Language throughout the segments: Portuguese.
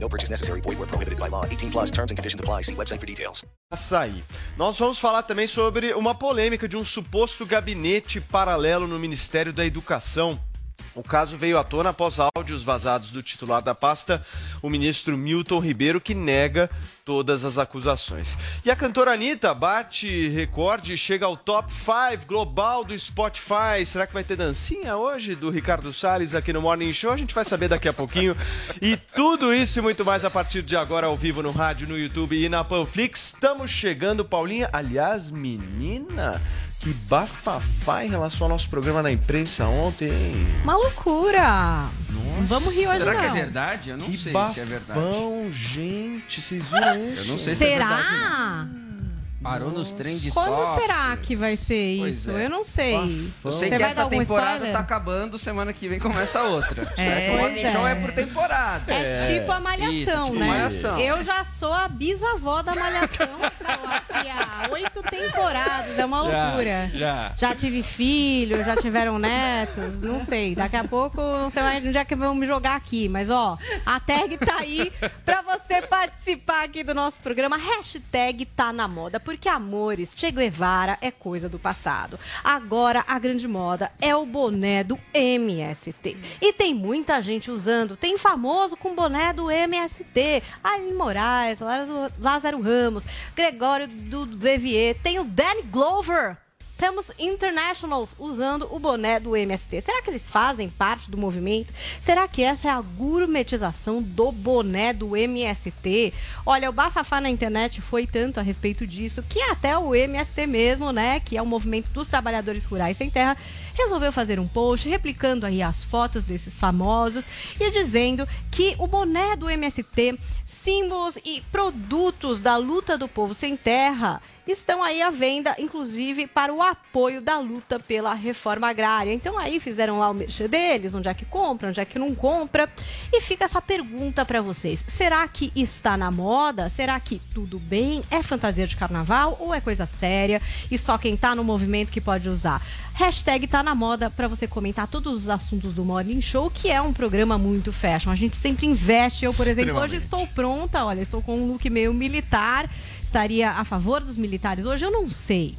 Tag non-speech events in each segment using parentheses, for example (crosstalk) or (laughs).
No purchase necessary. Void where prohibited by law. 18 plus terms and conditions apply. See website for details. Açaí. Nós vamos falar também sobre uma polêmica de um suposto gabinete paralelo no Ministério da Educação. O caso veio à tona após áudios vazados do titular da pasta, o ministro Milton Ribeiro, que nega todas as acusações. E a cantora Anitta bate recorde e chega ao top 5 global do Spotify. Será que vai ter dancinha hoje do Ricardo Salles aqui no Morning Show? A gente vai saber daqui a pouquinho. E tudo isso e muito mais a partir de agora ao vivo no rádio, no YouTube e na Panflix. Estamos chegando, Paulinha. Aliás, menina, que bafafá em relação ao nosso programa na imprensa ontem. Uma loucura! Não vamos rir hoje Será não. que é verdade? Eu não que sei bafão, se é verdade. gente. Vocês viram isso? Eu não sei se é verdade. Será? Parou nos trend Quando topics. será que vai ser isso? é. Eu não sei. Eu sei Você que essa temporada spoiler? tá acabando, semana que vem começa outra. (laughs) É, o Morning pois Show é. é por temporada. É, tipo a malhação, Isso, tipo né? Malhação. Eu já sou a bisavó da malhação. (laughs) Tô aqui há oito temporadas. É uma loucura. Já. Já tive filho, já tiveram netos, não sei. Daqui a pouco não sei mais onde é que vão me jogar aqui. Mas ó, a tag tá aí pra você participar aqui do nosso programa. Hashtag tá na moda, porque amores, Che Guevara é coisa do passado. Agora a grande moda é o boné do MST. E tem muita gente usando. Tem famoso com boné do MST. Aline Moraes, Lázaro- Ramos, Gregório do Devier, tem o Danny Glover. Temos internationals usando o boné do MST. Será que eles fazem parte do movimento? Será que essa é a gourmetização do boné do MST? Olha, o bafafá na internet foi tanto a respeito disso que até o MST mesmo, né, que é o movimento dos trabalhadores rurais sem terra, resolveu fazer um post replicando aí as fotos desses famosos e dizendo que o boné do MST, símbolos e produtos da luta do povo sem terra estão aí à venda, inclusive para o apoio da luta pela reforma agrária. Então aí fizeram lá o mexer deles, onde é que compra, onde é que não compra. E fica essa pergunta para vocês: será que está na moda? Será que tudo bem? É fantasia de carnaval ou é coisa séria e só quem tá no movimento que pode usar? Hashtag tá na moda para você comentar todos os assuntos do Morning Show, que é um programa muito fashion. A gente sempre investe. Eu, por exemplo, hoje estou pronta, olha, estou com um look meio militar. Estaria a favor dos militares hoje? Eu não sei.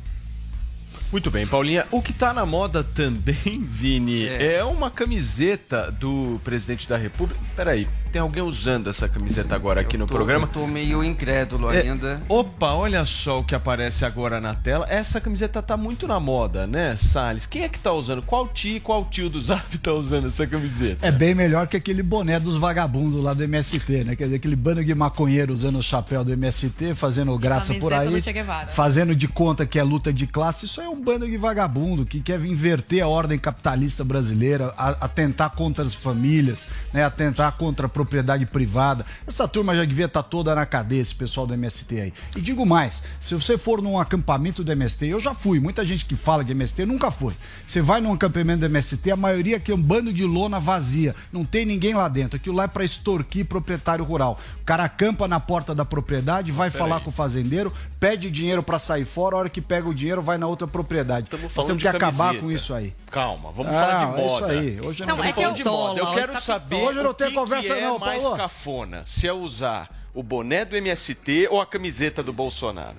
Muito bem, Paulinha. O que tá na moda também, (laughs) Vini, é, É. uma camiseta do presidente da República. Peraí, tem alguém usando essa camiseta agora aqui no Tô- programa? Eu tô meio incrédulo É, ainda. Opa, olha só o que aparece agora na tela. Essa camiseta tá muito na moda, né, Salles? Quem é que tá usando? Qual tio, qual tio do Zap tá usando essa camiseta? É bem melhor que aquele boné dos vagabundos lá do MST, né? Quer dizer, aquele bando de maconheiro usando o chapéu do MST, fazendo graça por aí, fazendo de conta que é luta de classe. Isso é um bando de vagabundo que quer inverter a ordem capitalista brasileira, atentar contra as famílias, né? Atentar contra a propriedade privada. Essa turma já devia estar toda na cadeia, esse pessoal do MST aí. E digo mais, se você for num acampamento do MST, eu já fui, muita gente que fala de MST nunca foi. Você vai num acampamento do MST, a maioria aqui é um bando de lona vazia, não tem ninguém lá dentro. Aquilo lá é pra extorquir proprietário rural. O cara acampa na porta da propriedade, vai falar com o fazendeiro, pede dinheiro pra sair fora, a hora que pega o dinheiro vai na outra propriedade. Estamos Nós falando temos de que acabar camiseta. com isso aí. Calma, vamos Ah, falar de é moda. isso aí. Hoje eu não, Não, vou é que eu- de moda. Eu quero tá saber. Hoje eu não o tenho que conversa que é mais Paulo. cafona, se é usar o boné do MST ou a camiseta do Bolsonaro.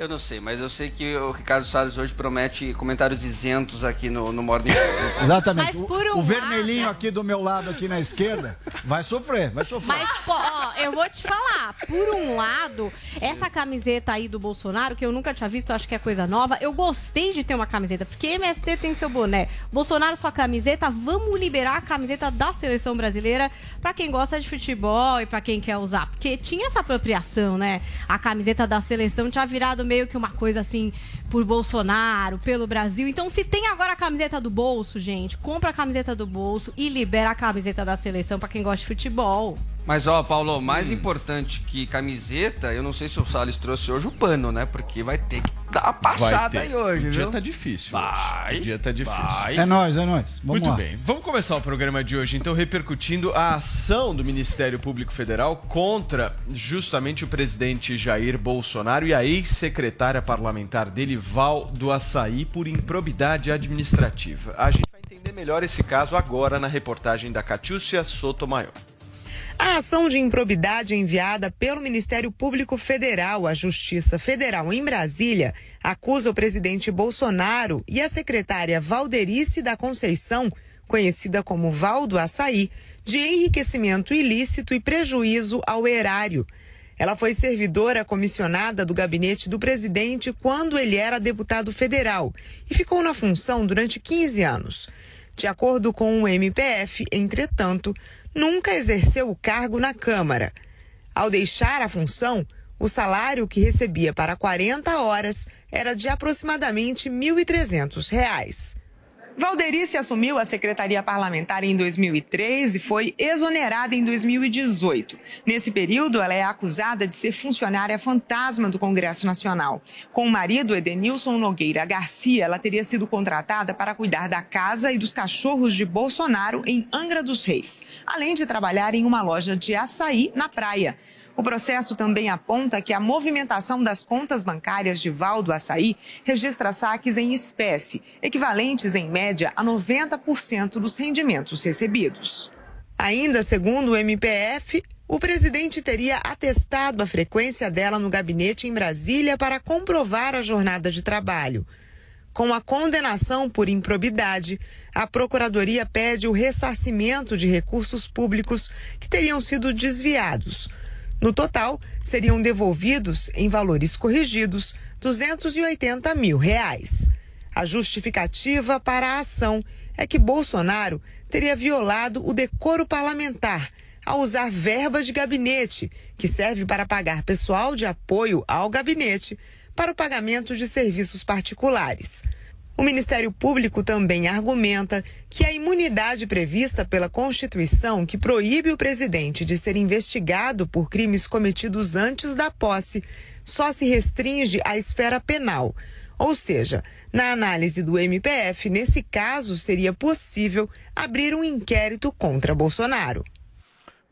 Eu não sei, mas eu sei que o Ricardo Salles hoje promete comentários isentos aqui no, no Morning Show. (laughs) Exatamente. Mas O- por um o vermelhinho lado- aqui do meu lado, aqui na esquerda, vai sofrer, vai sofrer. Mas, pô, ó, eu vou te falar. Por um lado, essa camiseta aí do Bolsonaro, que eu nunca tinha visto, acho que é coisa nova. Eu gostei de ter uma camiseta, porque MST tem seu boné. Bolsonaro, sua camiseta. Vamos liberar a camiseta da seleção brasileira pra quem gosta de futebol e pra quem quer usar. Porque tinha essa apropriação, né? A camiseta da seleção tinha virado meio que uma coisa assim por Bolsonaro, pelo Brasil. Então, se tem agora a camiseta do bolso, gente, compra a camiseta do bolso e libera a camiseta da seleção pra quem gosta de futebol. Mas, ó, Paulo, mais hum. importante que camiseta, eu não sei se o Salles trouxe hoje o pano, né? Porque vai ter que dar uma passada aí hoje, o dia tá difícil. Vai. Hoje. O dia tá difícil. Vai. É nóis, é nóis. Vamos Muito lá. bem. Vamos começar o programa de hoje, então, repercutindo a ação do Ministério Público Federal contra justamente o presidente Jair Bolsonaro e a ex-secretária parlamentar dele, Val do Açaí, por improbidade administrativa. A gente vai entender melhor esse caso agora na reportagem da Catiúcia Sotomayor. A ação de improbidade enviada pelo Ministério Público Federal à Justiça Federal em Brasília acusa o presidente Bolsonaro e a secretária Valderice da Conceição, conhecida como Valdo Açaí, de enriquecimento ilícito e prejuízo ao erário. Ela foi servidora comissionada do gabinete do presidente quando ele era deputado federal e ficou na função durante 15 anos. De acordo com o MPF, entretanto, nunca exerceu o cargo na Câmara. Ao deixar a função, o salário que recebia para 40 horas era de aproximadamente R$ 1.300. Valderice assumiu a secretaria parlamentar em 2003 e foi exonerada em 2018. Nesse período, ela é acusada de ser funcionária fantasma do Congresso Nacional. Com o marido, Edenilson Nogueira Garcia, ela teria sido contratada para cuidar da casa e dos cachorros de Bolsonaro em Angra dos Reis, além de trabalhar em uma loja de açaí na praia. O processo também aponta que a movimentação das contas bancárias de Valdo Açaí registra saques em espécie, equivalentes em média a 90% dos rendimentos recebidos. Ainda segundo o MPF, o presidente teria atestado a frequência dela no gabinete em Brasília para comprovar a jornada de trabalho. Com a condenação por improbidade, a Procuradoria pede o ressarcimento de recursos públicos que teriam sido desviados no total, seriam devolvidos, em valores corrigidos, 280 mil reais. A justificativa para a ação é que Bolsonaro teria violado o decoro parlamentar ao usar verbas de gabinete, que serve para pagar pessoal de apoio ao gabinete, para o pagamento de serviços particulares. O Ministério Público também argumenta que a imunidade prevista pela Constituição, que proíbe o presidente de ser investigado por crimes cometidos antes da posse, só se restringe à esfera penal. Ou seja, na análise do MPF, nesse caso seria possível abrir um inquérito contra Bolsonaro.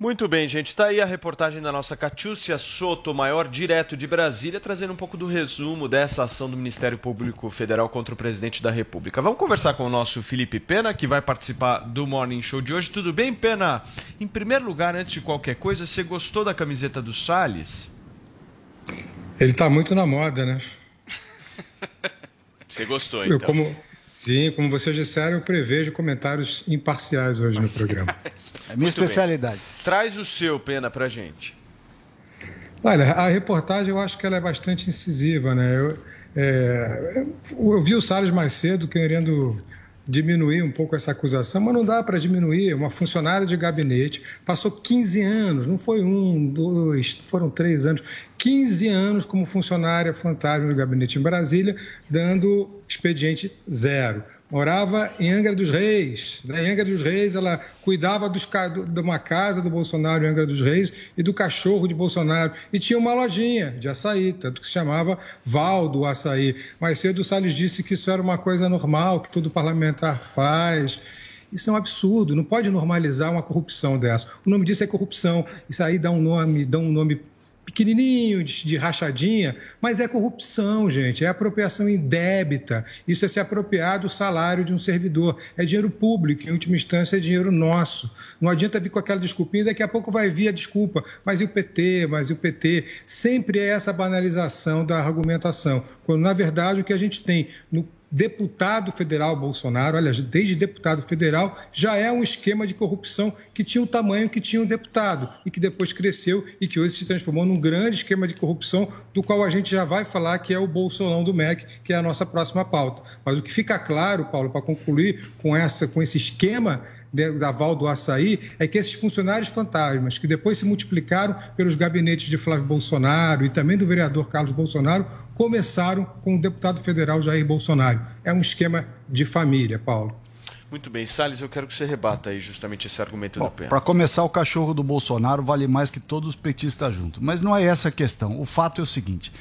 Muito bem, gente. Está aí a reportagem da nossa Catiúcia Soto, maior direto de Brasília, trazendo um pouco do resumo dessa ação do Ministério Público Federal contra o presidente da República. Vamos conversar com o nosso Felipe Pena, que vai participar do Morning Show de hoje. Tudo bem, Pena? Em primeiro lugar, antes de qualquer coisa, você gostou da camiseta do Salles? Ele está muito na moda, né? (laughs) Você gostou, então? Eu, como, Sim, como vocês disseram, eu prevejo comentários imparciais hoje no programa. (laughs) É minha especialidade. Bem. Traz o seu, Pena, pra gente. Olha, a reportagem eu acho que ela é bastante incisiva, né? Eu, é, eu vi o Salles mais cedo querendo diminuir um pouco essa acusação, mas não dá para diminuir. Uma funcionária de gabinete passou 15 anos, não foi um, dois, foram três anos, 15 anos como funcionária fantasma do gabinete em Brasília, dando expediente zero morava em Angra dos Reis. Né? Em Angra dos Reis, ela cuidava dos, de uma casa do Bolsonaro em Angra dos Reis e do cachorro de Bolsonaro. E tinha uma lojinha de açaí, tanto que se chamava Valdo Açaí. Mais cedo Salles disse que isso era uma coisa normal, que todo parlamentar faz. Isso é um absurdo, não pode normalizar uma corrupção dessa. O nome disso é corrupção. Isso aí dá um nome, dá um nome pequenininho, de, de, rachadinha, mas é corrupção, gente, é apropriação indébita. Isso é se apropriar do salário de um servidor. É dinheiro público, em última instância é dinheiro nosso. Não adianta vir com aquela desculpinha, daqui a pouco vai vir a desculpa, mas e o PT, mas e o PT? Sempre é essa banalização da argumentação, quando na verdade o que a gente tem no deputado federal Bolsonaro, olha, desde deputado federal, já é um esquema de corrupção que tinha o tamanho que tinha o deputado e que depois cresceu e que hoje se transformou num grande esquema de corrupção, do qual a gente já vai falar que é o Bolsolão do MEC, que é a nossa próxima pauta. Mas o que fica claro, Paulo, para concluir com, essa, com esse esquema da Val do Açaí é que esses funcionários fantasmas, que depois se multiplicaram pelos gabinetes de Flávio Bolsonaro e também do vereador Carlos Bolsonaro, começaram com o deputado federal Jair Bolsonaro. É um esquema de família, Paulo. Muito bem, Salles, eu quero que você rebata aí justamente esse argumento Bom, do Pena. Para começar, o cachorro do Bolsonaro vale mais que todos os petistas juntos. Mas não é essa a questão. O fato é o seguinte: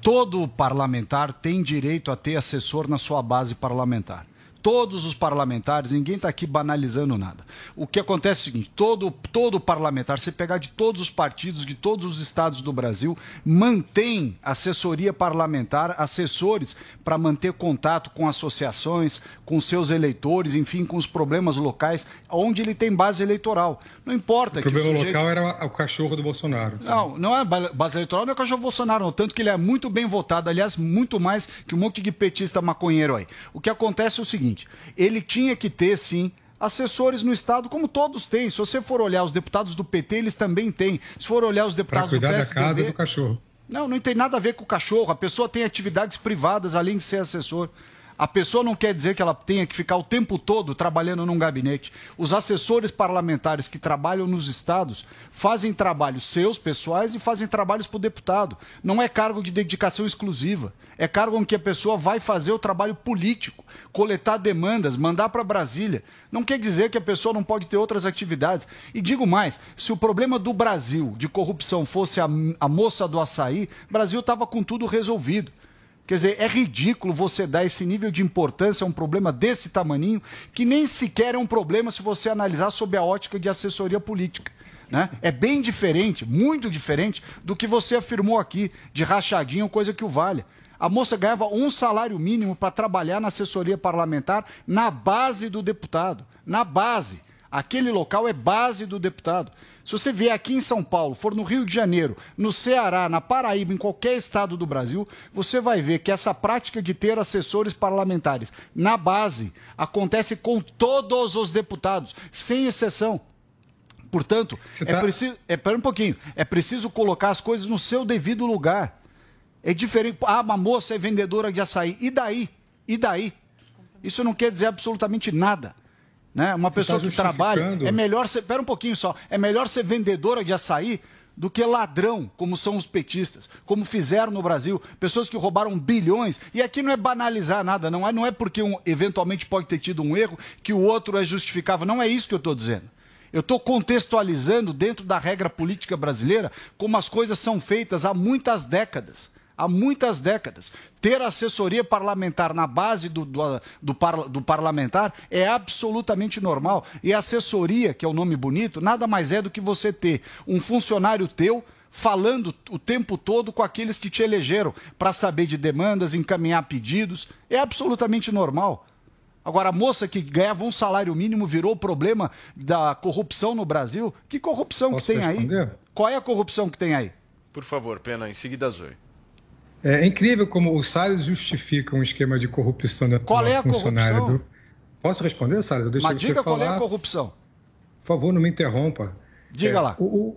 todo parlamentar tem direito a ter assessor na sua base parlamentar todos os parlamentares, ninguém está aqui banalizando nada. O que acontece é o seguinte: todo, todo parlamentar, se pegar de todos os partidos, de todos os estados do Brasil, mantém assessoria parlamentar, assessores para manter contato com associações, com seus eleitores, enfim, com os problemas locais, onde ele tem base eleitoral. Não importa. O que problema o sujeito... local era o cachorro do Bolsonaro. Não, não é base eleitoral, não é o cachorro do Bolsonaro, não. Tanto que ele é muito bem votado, aliás, muito mais que um monte de petista maconheiro aí. O que acontece é o seguinte seguinte: ele tinha que ter, sim, assessores no Estado, como todos têm. Se você for olhar os deputados do PT, eles também têm. Se for olhar os deputados pra cuidar do PSDB... da casa do cachorro. Não, não tem nada a ver com o cachorro. A pessoa tem atividades privadas além de ser assessor. A pessoa não quer dizer que ela tenha que ficar o tempo todo trabalhando num gabinete. Os assessores parlamentares que trabalham nos estados fazem trabalhos seus, pessoais, e fazem trabalhos para o deputado. Não é cargo de dedicação exclusiva. É cargo em que a pessoa vai fazer o trabalho político, coletar demandas, mandar para Brasília. Não quer dizer que a pessoa não pode ter outras atividades. E digo mais: se o problema do Brasil de corrupção fosse a, a moça do açaí, Brasil estava com tudo resolvido. Quer dizer, é ridículo você dar esse nível de importância a um problema desse tamaninho, que nem sequer é um problema se você analisar sob a ótica de assessoria política. Né? É bem diferente, muito diferente do que você afirmou aqui, de rachadinho, coisa que o valha. A moça ganhava um salário mínimo para trabalhar na assessoria parlamentar na base do deputado. Na base. Aquele local é base do deputado. Se você vier aqui em São Paulo, for no Rio de Janeiro, no Ceará, na Paraíba, em qualquer estado do Brasil, você vai ver que essa prática de ter assessores parlamentares na base acontece com todos os deputados, sem exceção. Portanto, tá... é preciso. É, pera um pouquinho. É preciso colocar as coisas no seu devido lugar. É diferente. Ah, uma moça é vendedora de açaí. E daí? E daí? Isso não quer dizer absolutamente nada. Né? Uma Você pessoa tá que trabalha. É melhor ser. Pera um pouquinho só. É melhor ser vendedora de açaí do que ladrão, como são os petistas, como fizeram no Brasil, pessoas que roubaram bilhões. E aqui não é banalizar nada, não é, não é porque um eventualmente pode ter tido um erro que o outro é justificável. Não é isso que eu estou dizendo. Eu estou contextualizando dentro da regra política brasileira como as coisas são feitas há muitas décadas há muitas décadas. Ter assessoria parlamentar na base do, do, do, par, do, parlamentar é absolutamente normal. E assessoria, que é o um nome bonito, nada mais é do que você ter um funcionário teu falando o tempo todo com aqueles que te elegeram para saber de demandas, encaminhar pedidos. É absolutamente normal. Agora, a moça que ganhava um salário mínimo virou o problema da corrupção no Brasil. Que corrupção Posso que tem responder? aí? Qual é a corrupção que tem aí? Por favor, Pena, em seguida, Zoe. É incrível como o Salles justifica um esquema de corrupção da Qual é a corrupção? Do... Posso responder, Salles? Eu deixo Mas diga qual é a corrupção. Por favor, não me interrompa. Diga é, lá. O,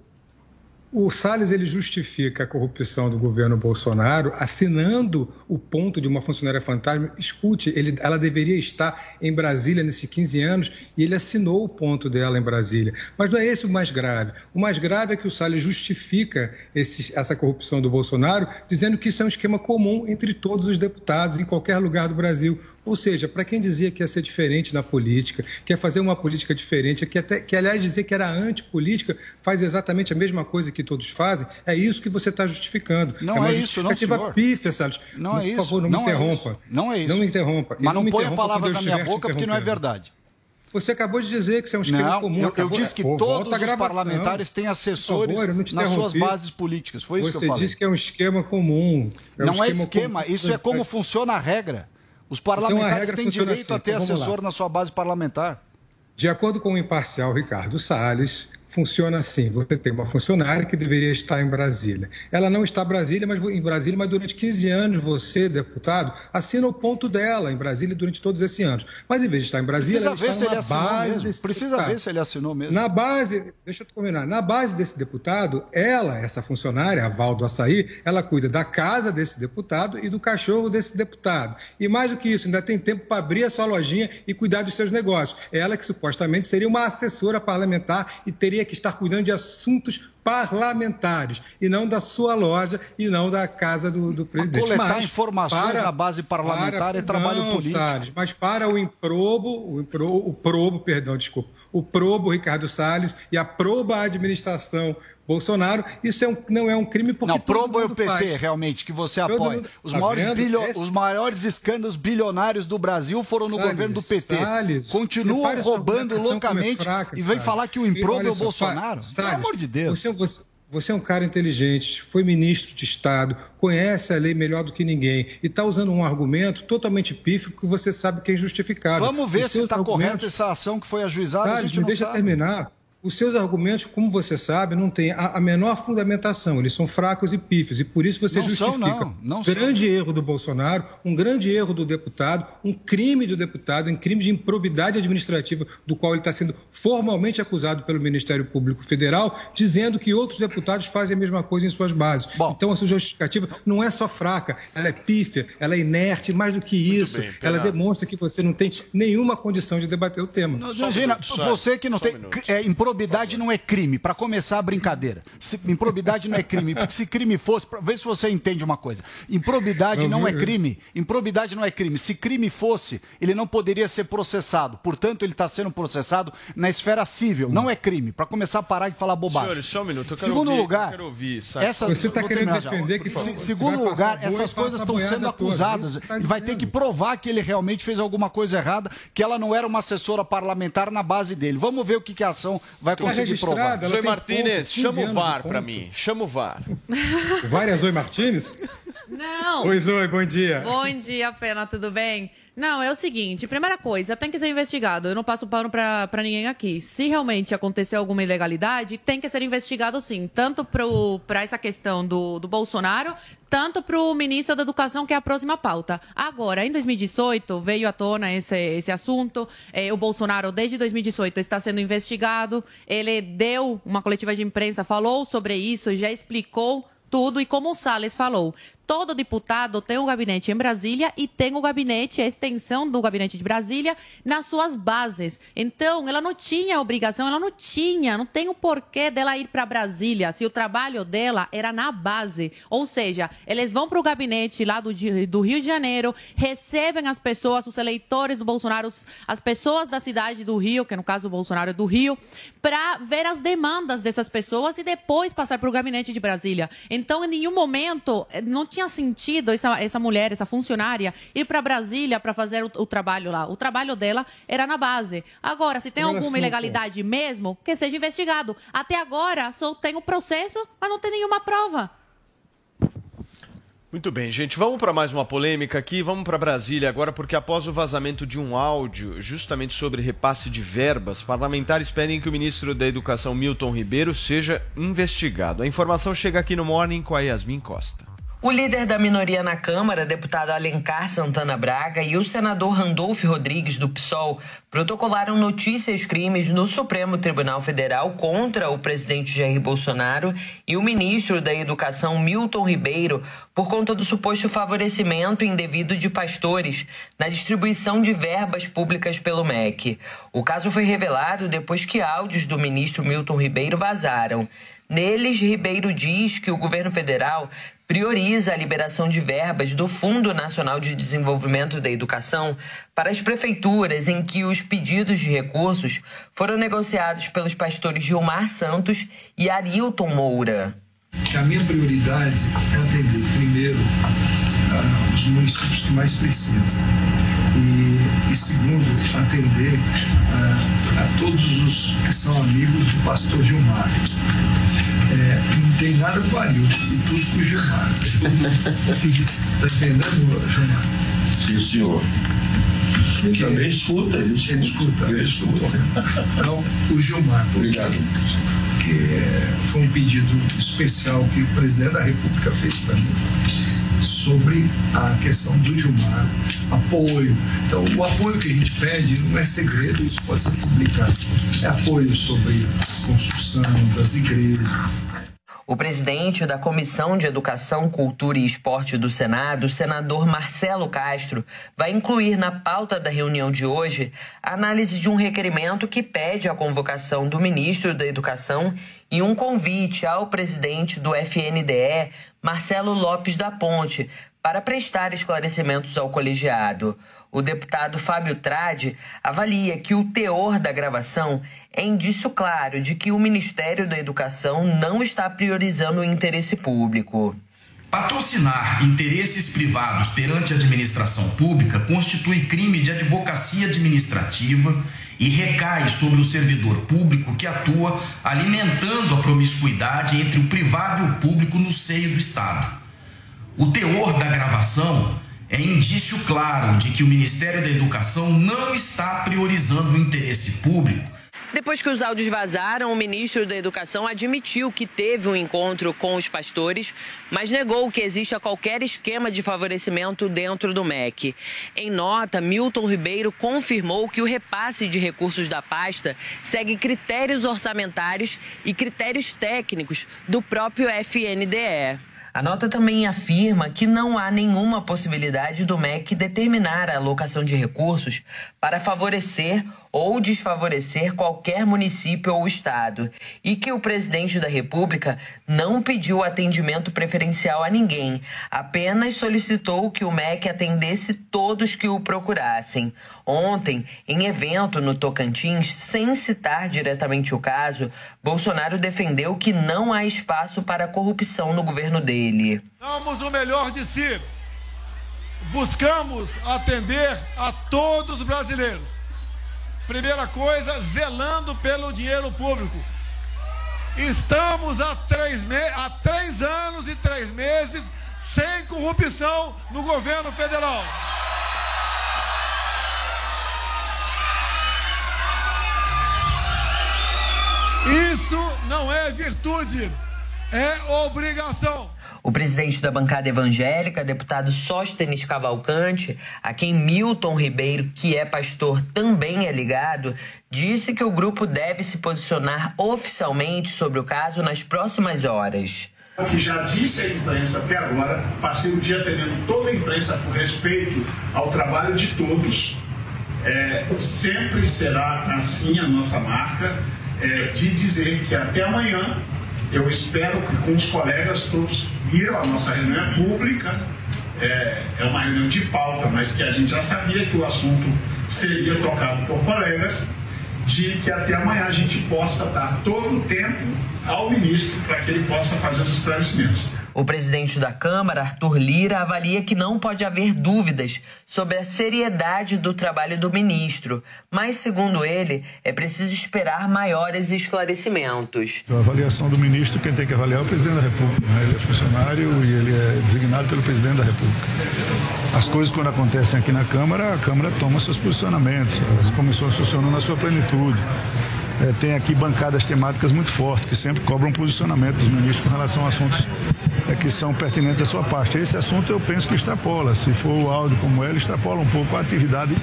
o Salles ele justifica a corrupção do governo Bolsonaro assinando o ponto de uma funcionária fantasma. Escute, ele, ela deveria estar em Brasília nesses 15 anos e ele assinou o ponto dela em Brasília. Mas não é esse o mais grave. O mais grave é que o Salles justifica esse, essa corrupção do Bolsonaro dizendo que isso é um esquema comum entre todos os deputados em qualquer lugar do Brasil. Ou seja, para quem dizia que ia ser diferente na política, quer fazer uma política diferente, que, até, que aliás dizia que era antipolítica, faz exatamente a mesma coisa que todos fazem, é isso que você está justificando. Não é, é isso, não, senhor. pífia, Salles. Não é isso. Por favor, não, não me interrompa. É não é isso. Não me interrompa. Mas não, não ponha palavras na minha boca porque não é verdade. Você acabou de dizer que isso é um esquema não, comum. Eu, eu disse que todos os parlamentares têm assessores favor, nas suas bases políticas. Foi isso Você que eu falei. Você disse que é um esquema comum. É não um é esquema, comum. isso é como funciona a regra. Os parlamentares têm direito assim, a ter então assessor na sua base parlamentar. De acordo com o imparcial Ricardo Salles, funciona assim: você tem uma funcionária que deveria estar em Brasília. Ela não está em Brasília, mas em Brasília, mas durante 15 anos você, deputado, assina o ponto dela em Brasília durante todos esses anos. Mas em vez de estar em Brasília, Precisa ver se ele base mesmo. Precisa deputado. ver se ele assinou mesmo. Na base, deixa eu combinar, na base desse deputado, ela, essa funcionária, a Val do Açaí, ela cuida da casa desse deputado e do cachorro desse deputado. E mais do que isso, ainda tem tempo para abrir a sua lojinha e cuidar dos seus negócios. Ela que supostamente seria uma assessora parlamentar e teria teria que estar cuidando de assuntos parlamentares e não da sua loja e não da casa do, do presidente. coletar mas, informações para, na base parlamentar para, é trabalho não, político. Salles, mas para o improbo, o, improbo, o probo, perdão, desculpa, o probo Ricardo Salles e a proba administração Bolsonaro, isso é um, não é um crime porque. Não, probo é o PT, faz. realmente, que você apoia. Mundo, os, tá maiores bilho, Esse... os maiores escândalos bilionários do Brasil foram no Salles, governo do PT. Salles, Continuam roubando é loucamente é fraca, e vem Salles. falar que o improbo é o Bolsonaro. Pelo amor de Deus. Você, você, você é um cara inteligente, foi ministro de Estado, conhece a lei melhor do que ninguém e está usando um argumento totalmente pífio que você sabe que é injustificável. Vamos ver se está correta essa ação que foi ajuizada. Salles, me deixa sabe. terminar. Os seus argumentos, como você sabe, não têm a, a, menor fundamentação, eles são fracos e pífios, e por isso você não justifica são, não, não um grande são. erro do Bolsonaro, um grande erro do deputado, um crime do deputado, um crime de improbidade administrativa, do qual ele está sendo formalmente acusado pelo Ministério Público Federal, dizendo que outros deputados fazem a mesma coisa em suas bases. Bom, então, a sua justificativa não é só fraca, ela é pífia, ela é inerte, mais do que isso, bem, ela demonstra que você não tem nenhuma condição de debater o tema. Não, Imagina, você que não tem. Um é, improbidade não é crime, para começar a brincadeira. Se, improbidade não é crime, porque se crime fosse, vê se você entende uma coisa. Improbidade não, não é crime. Improbidade não é crime. Se crime fosse, ele não poderia ser processado. Portanto, ele está sendo processado na esfera civil. Não é crime. Para começar a parar de falar bobagem. Senhores, só um minuto. Eu quero Segundo ouvir, lugar, eu quero ouvir, essa, você está querendo defender que se, Segundo lugar, essas coisas estão sendo acusadas. Tá ele vai ter que provar que ele realmente fez alguma coisa errada, que ela não era uma assessora parlamentar na base dele. Vamos ver o que, que a ação vai conseguir conseguir provar. Zoe Martinez, chama o VAR para mim. Chama o VAR. O VAR é Zoe Martinez? Não. Oi, Zoe, bom dia. Bom dia, Pena, tudo bem? Não, é o seguinte, primeira coisa, tem que ser investigado. Eu não passo pano pra ninguém aqui. Se realmente acontecer alguma ilegalidade, tem que ser investigado sim. Tanto pro, pra essa questão do, do Bolsonaro, tanto pro ministro da Educação, que é a próxima pauta. Agora, em 2018, veio à tona esse, esse assunto. É, o Bolsonaro, desde 2018, está sendo investigado. Ele deu uma coletiva de imprensa, falou sobre isso, já explicou tudo. E como o Salles falou, todo deputado tem um gabinete em Brasília e tem o um gabinete, a extensão do gabinete de Brasília, nas suas bases. Então, ela não tinha obrigação, ela não tinha, não tem o porquê dela ir para Brasília, se o trabalho dela era na base. Ou seja, eles vão para o gabinete lá do, do Rio de Janeiro, recebem as pessoas, os eleitores do Bolsonaro, as pessoas da cidade do Rio, que no caso o Bolsonaro é do Rio, para ver as demandas dessas pessoas e depois passar para o gabinete de Brasília. Então, em nenhum momento, eh, não tinha tinha sentido essa, essa mulher, essa funcionária, ir para Brasília para fazer o, o, trabalho lá. O trabalho dela era na base. Agora, se tem alguma ilegalidade mesmo, que seja investigado. Até agora, só tem o processo, mas não tem nenhuma prova. Muito bem, gente. Vamos para mais uma polêmica aqui. Vamos para Brasília agora, porque após o vazamento de um áudio justamente sobre repasse de verbas, parlamentares pedem que o ministro da Educação, Milton Ribeiro, seja investigado. A informação chega aqui no Morning com a Yasmin Costa. O líder da minoria na Câmara, deputado Alencar Santana Braga, e o senador Randolph Rodrigues, do PSOL, protocolaram notícias crimes no Supremo Tribunal Federal contra o presidente Jair Bolsonaro e o ministro da Educação, Milton Ribeiro, por conta do suposto favorecimento indevido de pastores na distribuição de verbas públicas pelo MEC. O caso foi revelado depois que áudios do ministro Milton Ribeiro vazaram. Neles, Ribeiro diz que o governo federal prioriza a liberação de verbas do Fundo Nacional de Desenvolvimento da Educação para as prefeituras em que os pedidos de recursos foram negociados pelos pastores Gilmar Santos e Arilton Moura. A minha prioridade é atender primeiro os municípios que mais precisam e, e segundo atender a todos os que são amigos do pastor Gilmar é, não tem nada com o Arilton, e tudo com o Gilmar. Está entendendo, Gilmar? Sim, senhor. Ele que, também escuta, ele escuta. Ele escuta. Ele escuta. Então, o Gilmar. Obrigado. Que foi um pedido especial que o presidente da República fez para mim sobre a questão do Gilmar, apoio. Então, o apoio que a gente pede não é segredo, isso pode ser publicado. É apoio sobre construção das igrejas, O presidente da Comissão de Educação, Cultura e Esporte do Senado, senador Marcelo Castro, vai incluir na pauta da reunião de hoje a análise de um requerimento que pede a convocação do ministro da Educação e um convite ao presidente do FNDE, Marcelo Lopes da Ponte, para prestar esclarecimentos ao colegiado. O deputado Fábio Trade avalia que o teor da gravação é indício claro de que o Ministério da Educação não está priorizando o interesse público. Patrocinar interesses privados perante a administração pública constitui crime de advocacia administrativa e recai sobre o servidor público que atua alimentando a promiscuidade entre o privado e o público no seio do Estado. O teor da gravação é indício claro de que o Ministério da Educação não está priorizando o interesse público depois que os áudios vazaram, o ministro da Educação admitiu que teve um encontro com os pastores, mas negou que exista qualquer esquema de favorecimento dentro do MEC. Em nota, Milton Ribeiro confirmou que o repasse de recursos da pasta segue critérios orçamentários e critérios técnicos do próprio FNDE. A nota também afirma que não há nenhuma possibilidade do MEC determinar a alocação de recursos para favorecer ou desfavorecer qualquer município ou estado e que o presidente da República não pediu atendimento preferencial a ninguém, apenas solicitou que o MEC atendesse todos que o procurassem. Ontem, em evento no Tocantins, sem citar diretamente o caso, Bolsonaro defendeu que não há espaço para corrupção no governo dele. Damos o melhor de si. Buscamos atender a todos os brasileiros Primeira coisa, zelando pelo dinheiro público. Estamos há três, há três anos e três meses sem corrupção no governo federal. Isso não é virtude, é obrigação. O presidente da bancada evangélica, deputado Sóstenes Cavalcante, a quem Milton Ribeiro, que é pastor, também é ligado, disse que o grupo deve se posicionar oficialmente sobre o caso nas próximas horas. O que já disse a imprensa até agora, passei o dia atendendo toda a imprensa por respeito ao trabalho de todos. É, sempre será assim a nossa marca é, de dizer que até amanhã eu espero que com os colegas todos viram a nossa reunião pública, é, é uma reunião de pauta, mas que a gente já sabia que o assunto seria tocado por colegas, de que até amanhã a gente possa dar todo o tempo ao ministro para que ele possa fazer os esclarecimentos. O presidente da Câmara, Arthur Lira, avalia que não pode haver dúvidas sobre a seriedade do trabalho do ministro, mas, segundo ele, é preciso esperar maiores esclarecimentos. A avaliação do ministro, quem tem que avaliar é o presidente da República. Né? Ele é funcionário e ele é designado pelo presidente da República. As coisas, quando acontecem aqui na Câmara, a Câmara toma seus posicionamentos, as comissões funcionam na sua plenitude. É, tem aqui bancadas temáticas muito fortes, que sempre cobram posicionamento dos ministros com relação a assuntos é, que são pertinentes à sua parte. Esse assunto eu penso que extrapola. Se for o áudio como ele extrapola um pouco a atividade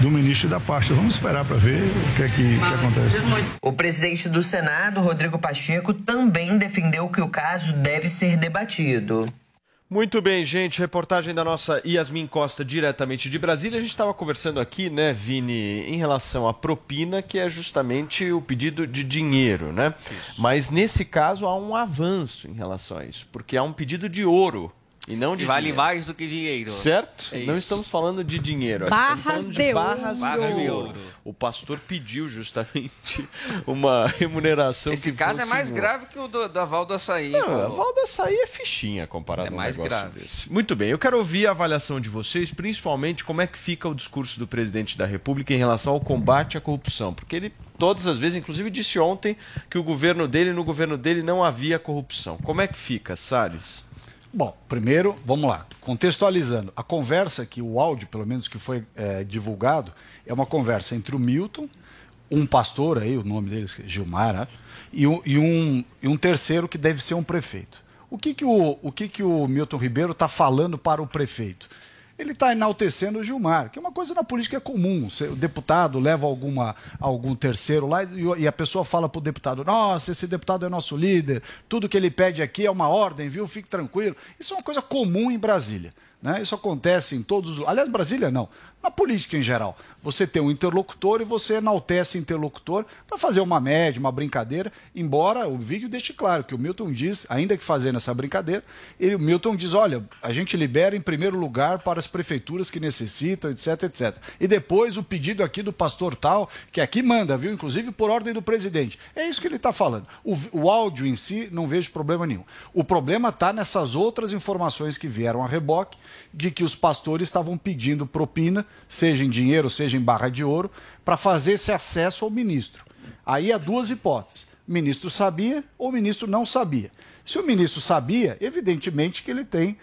do ministro da pasta. Vamos esperar para ver o que é que, que, acontece. O presidente do Senado, Rodrigo Pacheco, também defendeu que o caso deve ser debatido. Muito bem, gente. Reportagem da nossa Yasmin Costa, diretamente de Brasília. A gente estava conversando aqui, né, Vini, em relação à propina, que é justamente o pedido de dinheiro, né? Isso. Mas nesse caso há um avanço em relação a isso, porque há um pedido de ouro e não de vale dinheiro. mais do que dinheiro. Certo? É não estamos falando de dinheiro. Barras de, de, barras ouro. de ouro. O pastor pediu justamente (laughs) uma remuneração Esse que caso é mais um... grave que o do, da Val do Açaí. Não, pô. a Val do Açaí é fichinha comparado É a um mais negócio grave. desse. Muito bem, eu quero ouvir a avaliação de vocês, principalmente como é que fica o discurso do presidente da República em relação ao combate à corrupção, porque ele todas as vezes, inclusive disse ontem que o governo dele, no governo dele não havia corrupção. Como é que fica, Salles? Bom, primeiro, vamos lá. Contextualizando, a conversa que o áudio, pelo menos que foi é, divulgado, é uma conversa entre o Milton, um pastor aí, o nome dele, Gilmar, né? e, um, e, um, e um terceiro que deve ser um prefeito. O que, que, o, o, que, que o Milton Ribeiro está falando para o prefeito? Ele está enaltecendo o Gilmar, que é uma coisa na política comum. O deputado leva alguma, algum terceiro lá e a pessoa fala para o deputado: Nossa, esse deputado é nosso líder, tudo que ele pede aqui é uma ordem, viu? Fique tranquilo. Isso é uma coisa comum em Brasília. Né? Isso acontece em todos os. Aliás, Brasília não. Na política em geral. Você tem um interlocutor e você enaltece interlocutor para fazer uma média, uma brincadeira, embora o vídeo deixe claro que o Milton diz, ainda que fazendo essa brincadeira, ele, o Milton diz: olha, a gente libera em primeiro lugar para as prefeituras que necessitam, etc, etc. E depois o pedido aqui do pastor tal, que aqui manda, viu? Inclusive por ordem do presidente. É isso que ele está falando. O, o áudio em si, não vejo problema nenhum. O problema está nessas outras informações que vieram a reboque de que os pastores estavam pedindo propina seja em dinheiro, seja em barra de ouro, para fazer esse acesso ao ministro. Aí há duas hipóteses. O ministro sabia ou o ministro não sabia. Se o ministro sabia, evidentemente que ele tem uh,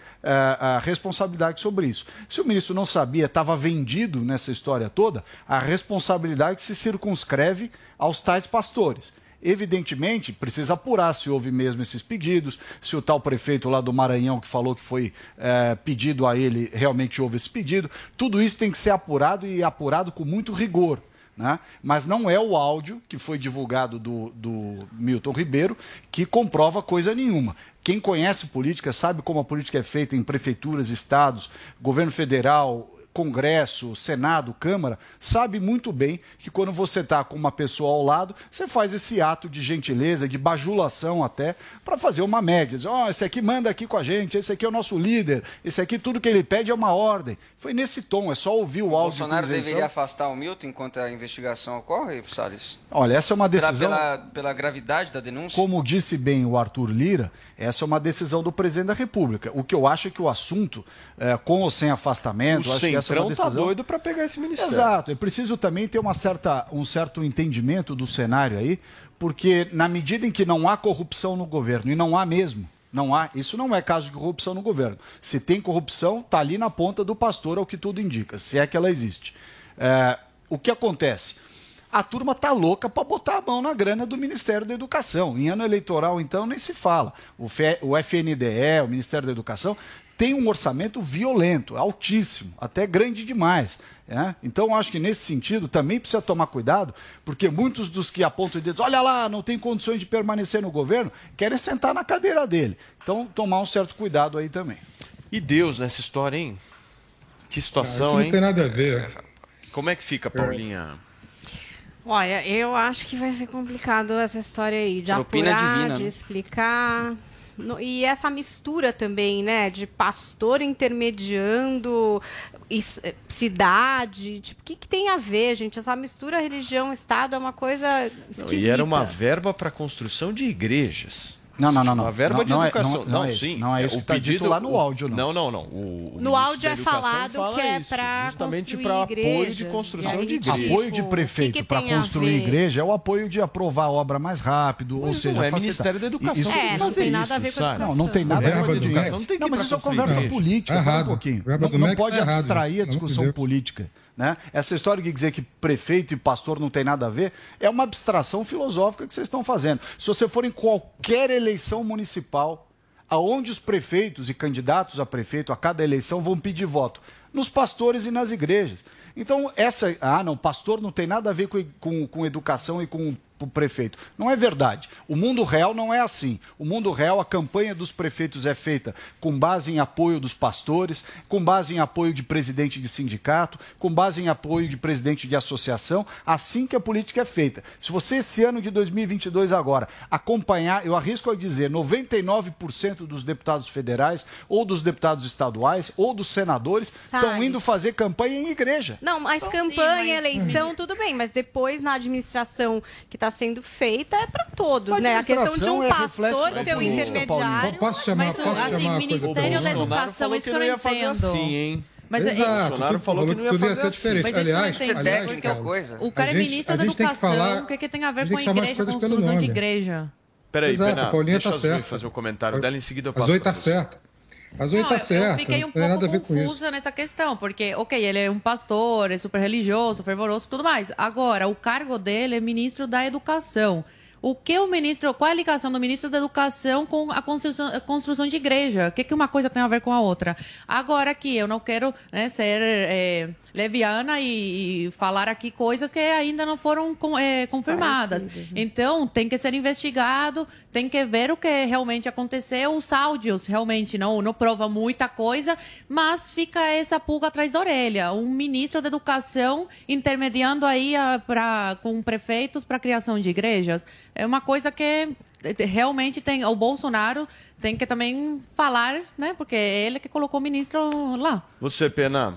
a responsabilidade sobre isso. Se o ministro não sabia, estava vendido nessa história toda, a responsabilidade se circunscreve aos tais pastores. Evidentemente, precisa apurar se houve mesmo esses pedidos, se o tal prefeito lá do Maranhão que falou que foi é, pedido a ele realmente houve esse pedido. Tudo isso tem que ser apurado e apurado com muito rigor. Né? Mas não é o áudio que foi divulgado do, do Milton Ribeiro que comprova coisa nenhuma. Quem conhece política sabe como a política é feita em prefeituras, estados, governo federal, Congresso, Senado, Câmara, sabe muito bem que quando você está com uma pessoa ao lado, você faz esse ato de gentileza, de bajulação até, para fazer uma média. Ó, oh, esse aqui manda aqui com a gente, esse aqui é o nosso líder, esse aqui tudo que ele pede é uma ordem. Foi nesse tom, é só ouvir o, o áudio. O Bolsonaro deveria afastar o Milton enquanto a investigação ocorre, Salles? Olha, essa é uma decisão... Pela, pela gravidade da denúncia? Como disse bem o Arthur Lira, essa é uma decisão do presidente da República. O que eu acho é que o assunto, é, com ou sem afastamento, o acho essa é uma tá decisão... tá doido para pegar esse ministério. Exato. É preciso também ter uma certa, um certo entendimento do cenário aí, porque na medida em que não há corrupção no governo, e não há mesmo, não há, isso não é caso de corrupção no governo. Se tem corrupção, está ali na ponta do pastor, ao que tudo indica, se é que ela existe. É, o que acontece? A turma tá louca para botar a mão na grana do Ministério da Educação. Em ano eleitoral, então, nem se fala. O, o FNDE, o Ministério da Educação, tem um orçamento violento, altíssimo, até grande demais. É? Então, acho que nesse sentido também precisa tomar cuidado, porque muitos dos que apontam dedos, olha lá, não tem condições de permanecer no governo, querem sentar na cadeira dele. Então, tomar um certo cuidado aí também. E Deus nessa história, hein? Que situação, ah, hein? Não tem nada a ver. Como é que fica, Paulinha? Olha, eu acho que vai ser complicado essa história aí, de Propina apurar, divina, de né? explicar. No- E essa mistura também, né, de pastor intermediando is- eh, cidade, tipo, o que, que tem a ver, gente? Essa mistura religião-estado é uma coisa esquisita. E era uma verba para construção de igrejas. Não, não, não, não. Uma verba Não, de não é- educação. não- não é isso. sim. Não é isso o que tá dito lá no áudio, não. Não, não, não. O, o No áudio é Educação falado fala que é isso, pra justamente construir para apoio de igrejas. construção aí, de tipo, igrejas. Apoio de prefeito para a construir igreja é o apoio de aprovar a obra mais rápido, ou Mas seja, não é facilitar. Ministério da Educação. Isso- É, não tem nada a isso, ver com a? Não, não tem nada a ver com tem que Não, mas isso é conversa igreja. política, um pouquinho. Não, não pode tá abstrair a discussão política. Né? Essa história de dizer que prefeito e pastor não tem nada a ver é uma abstração filosófica que vocês estão fazendo. Se você for em qualquer eleição municipal, aonde os prefeitos e candidatos a prefeito a cada eleição vão pedir voto? Nos pastores e nas igrejas. Então, essa. Ah, não, pastor não tem nada a ver com, com, com educação e com o prefeito. Não é verdade. O mundo real não é assim. O mundo real, a campanha dos prefeitos é feita com base em apoio dos pastores, com base em apoio de presidente de sindicato, com base em apoio de presidente de associação. Assim que a política é feita. Se você, esse ano de 2022 agora, acompanhar, eu arrisco a dizer, 99% dos deputados federais, ou dos deputados estaduais, ou dos senadores, estão indo fazer campanha em igreja. Não, mas Sim, campanha, mas- eleição, tudo bem, mas depois na administração que está sendo feita é para todos, A né? A questão de um é pastor ser o intermediário. Posso chamar, Mas, o- posso assim, chamar Ministério da Educação, isso que eu não entendo. assim, hein? Mas é- Exato, Bolsonaro falou que não ia fazer assim. diferente. Mas aliás, não aliás, técnica coisa. O cara a é gente- ministro a da gente tem que Educação. falar- o que, que tem a ver a com a as igreja, pelo construção de igreja? Peraí, Exato, Bernardo, a Paulinha deixa tá certa. fazer o comentário dela, em seguida eu passo Zoe pra tá certa. A Zoe Não, tá eu- certa. Eu fiquei um pouco confusa nessa questão, porque, ok, ele é um pastor, é super religioso, fervoroso e tudo mais. Agora, o cargo dele é ministro da Educação. O que o ministro, qual é a ligação do ministro da Educação com a construção, a construção de igreja? O que, que uma coisa tem a ver com a outra? Agora aqui, eu não quero né, ser é, leviana e, e, falar aqui coisas que ainda não foram com, é, confirmadas. Né? Então, tem que ser investigado, tem que ver o que realmente aconteceu. Os áudios realmente não, não prova muita coisa, mas fica essa pulga atrás da orelha. Um ministro da Educação intermediando aí a, pra, com prefeitos para a criação de igrejas. É uma coisa que realmente tem o Bolsonaro tem que também falar, né? Porque é ele que colocou o ministro lá. Você, Pena.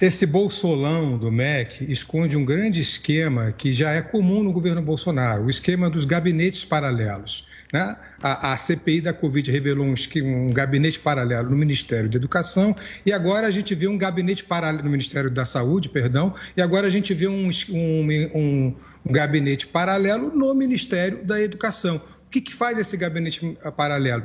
Esse bolsolão do MEC esconde um grande esquema que já é comum no governo Bolsonaro, o esquema dos gabinetes paralelos. Né? A, a, CPI da Covid revelou um, um, gabinete paralelo no Ministério da Educação e agora a gente vê um gabinete paralelo no Ministério da Saúde, perdão, e agora a gente vê um, um, um gabinete paralelo no Ministério da Educação. O que, que faz esse gabinete paralelo?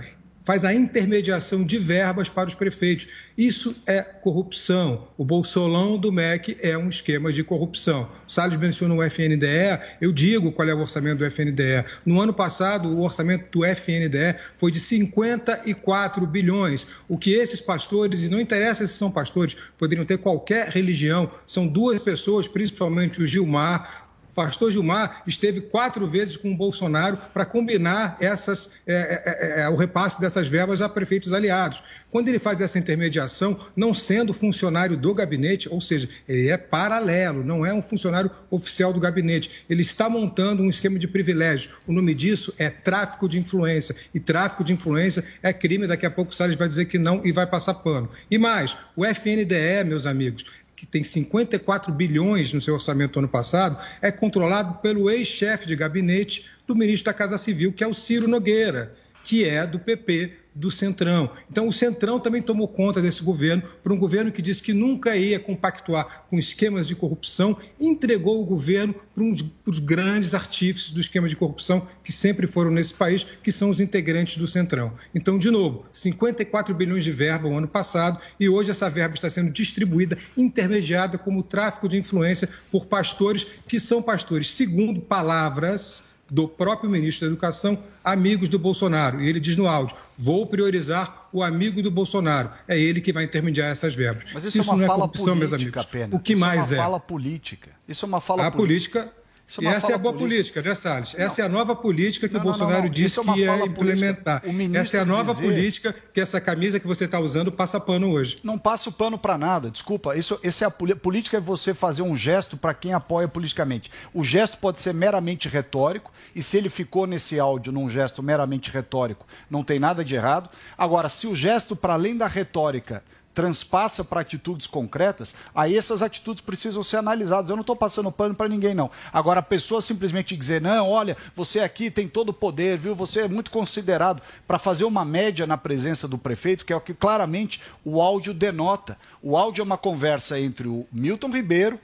faz a intermediação de verbas para os prefeitos. Isso é corrupção. O bolsolão do MEC é um esquema de corrupção. O Salles menciona o FNDE, eu digo qual é o orçamento do FNDE. No ano passado, o orçamento do FNDE foi de 54 bilhões. O que esses pastores, e não interessa se são pastores, poderiam ter qualquer religião, são duas pessoas, principalmente o Gilmar, pastor Gilmar esteve quatro vezes com o Bolsonaro para combinar essas, é, é, é, é, o repasse dessas verbas a prefeitos aliados. Quando ele faz essa intermediação, não sendo funcionário do gabinete, ou seja, ele é paralelo, não é um funcionário oficial do gabinete, ele está montando um esquema de privilégio. O nome disso é tráfico de influência. E tráfico de influência é crime. Daqui a pouco o Salles vai dizer que não e vai passar pano. E mais, o FNDE, meus amigos, que tem 54 bilhões no seu orçamento ano passado, é controlado pelo ex-chefe de gabinete do ministro da Casa Civil, que é o Ciro Nogueira, que é do PP do Centrão. Então, o Centrão também tomou conta desse governo, por um governo que disse que nunca ia compactuar com esquemas de corrupção, entregou o governo para, para os grandes artífices do esquema de corrupção que sempre foram nesse país, que são os integrantes do Centrão. Então, de novo, 54 bilhões de verba o ano passado e hoje essa verba está sendo distribuída, intermediada como tráfico de influência por pastores que são pastores, segundo palavras do próprio ministro da Educação, amigos do Bolsonaro. E ele diz no áudio: vou priorizar o amigo do Bolsonaro. É ele que vai intermediar essas verbas. Mas isso, isso é uma fala política, meus amigos. Pena. O que isso mais é? Uma é? fala política. Isso é uma fala a política. política é e essa é a boa política, política né, Salles? Não. Essa é a nova política que não, o Bolsonaro não, disse é que ia implementar. Essa é a nova dizer... política que essa camisa que você está usando passa pano hoje. Não passa o pano para nada, desculpa. Isso, esse é a política é você fazer um gesto para quem apoia politicamente. O gesto pode ser meramente retórico, e se ele ficou nesse áudio num gesto meramente retórico, não tem nada de errado. Agora, se o gesto, para além da retórica, transpassa para atitudes concretas, aí essas atitudes precisam ser analisadas. Eu não estou passando pano para ninguém, não. Agora, a pessoa simplesmente dizer, não, olha, você aqui tem todo o poder, viu? Você é muito considerado para fazer uma média na presença do prefeito, que é o que claramente o áudio denota. O áudio é uma conversa entre o Milton Ribeiro,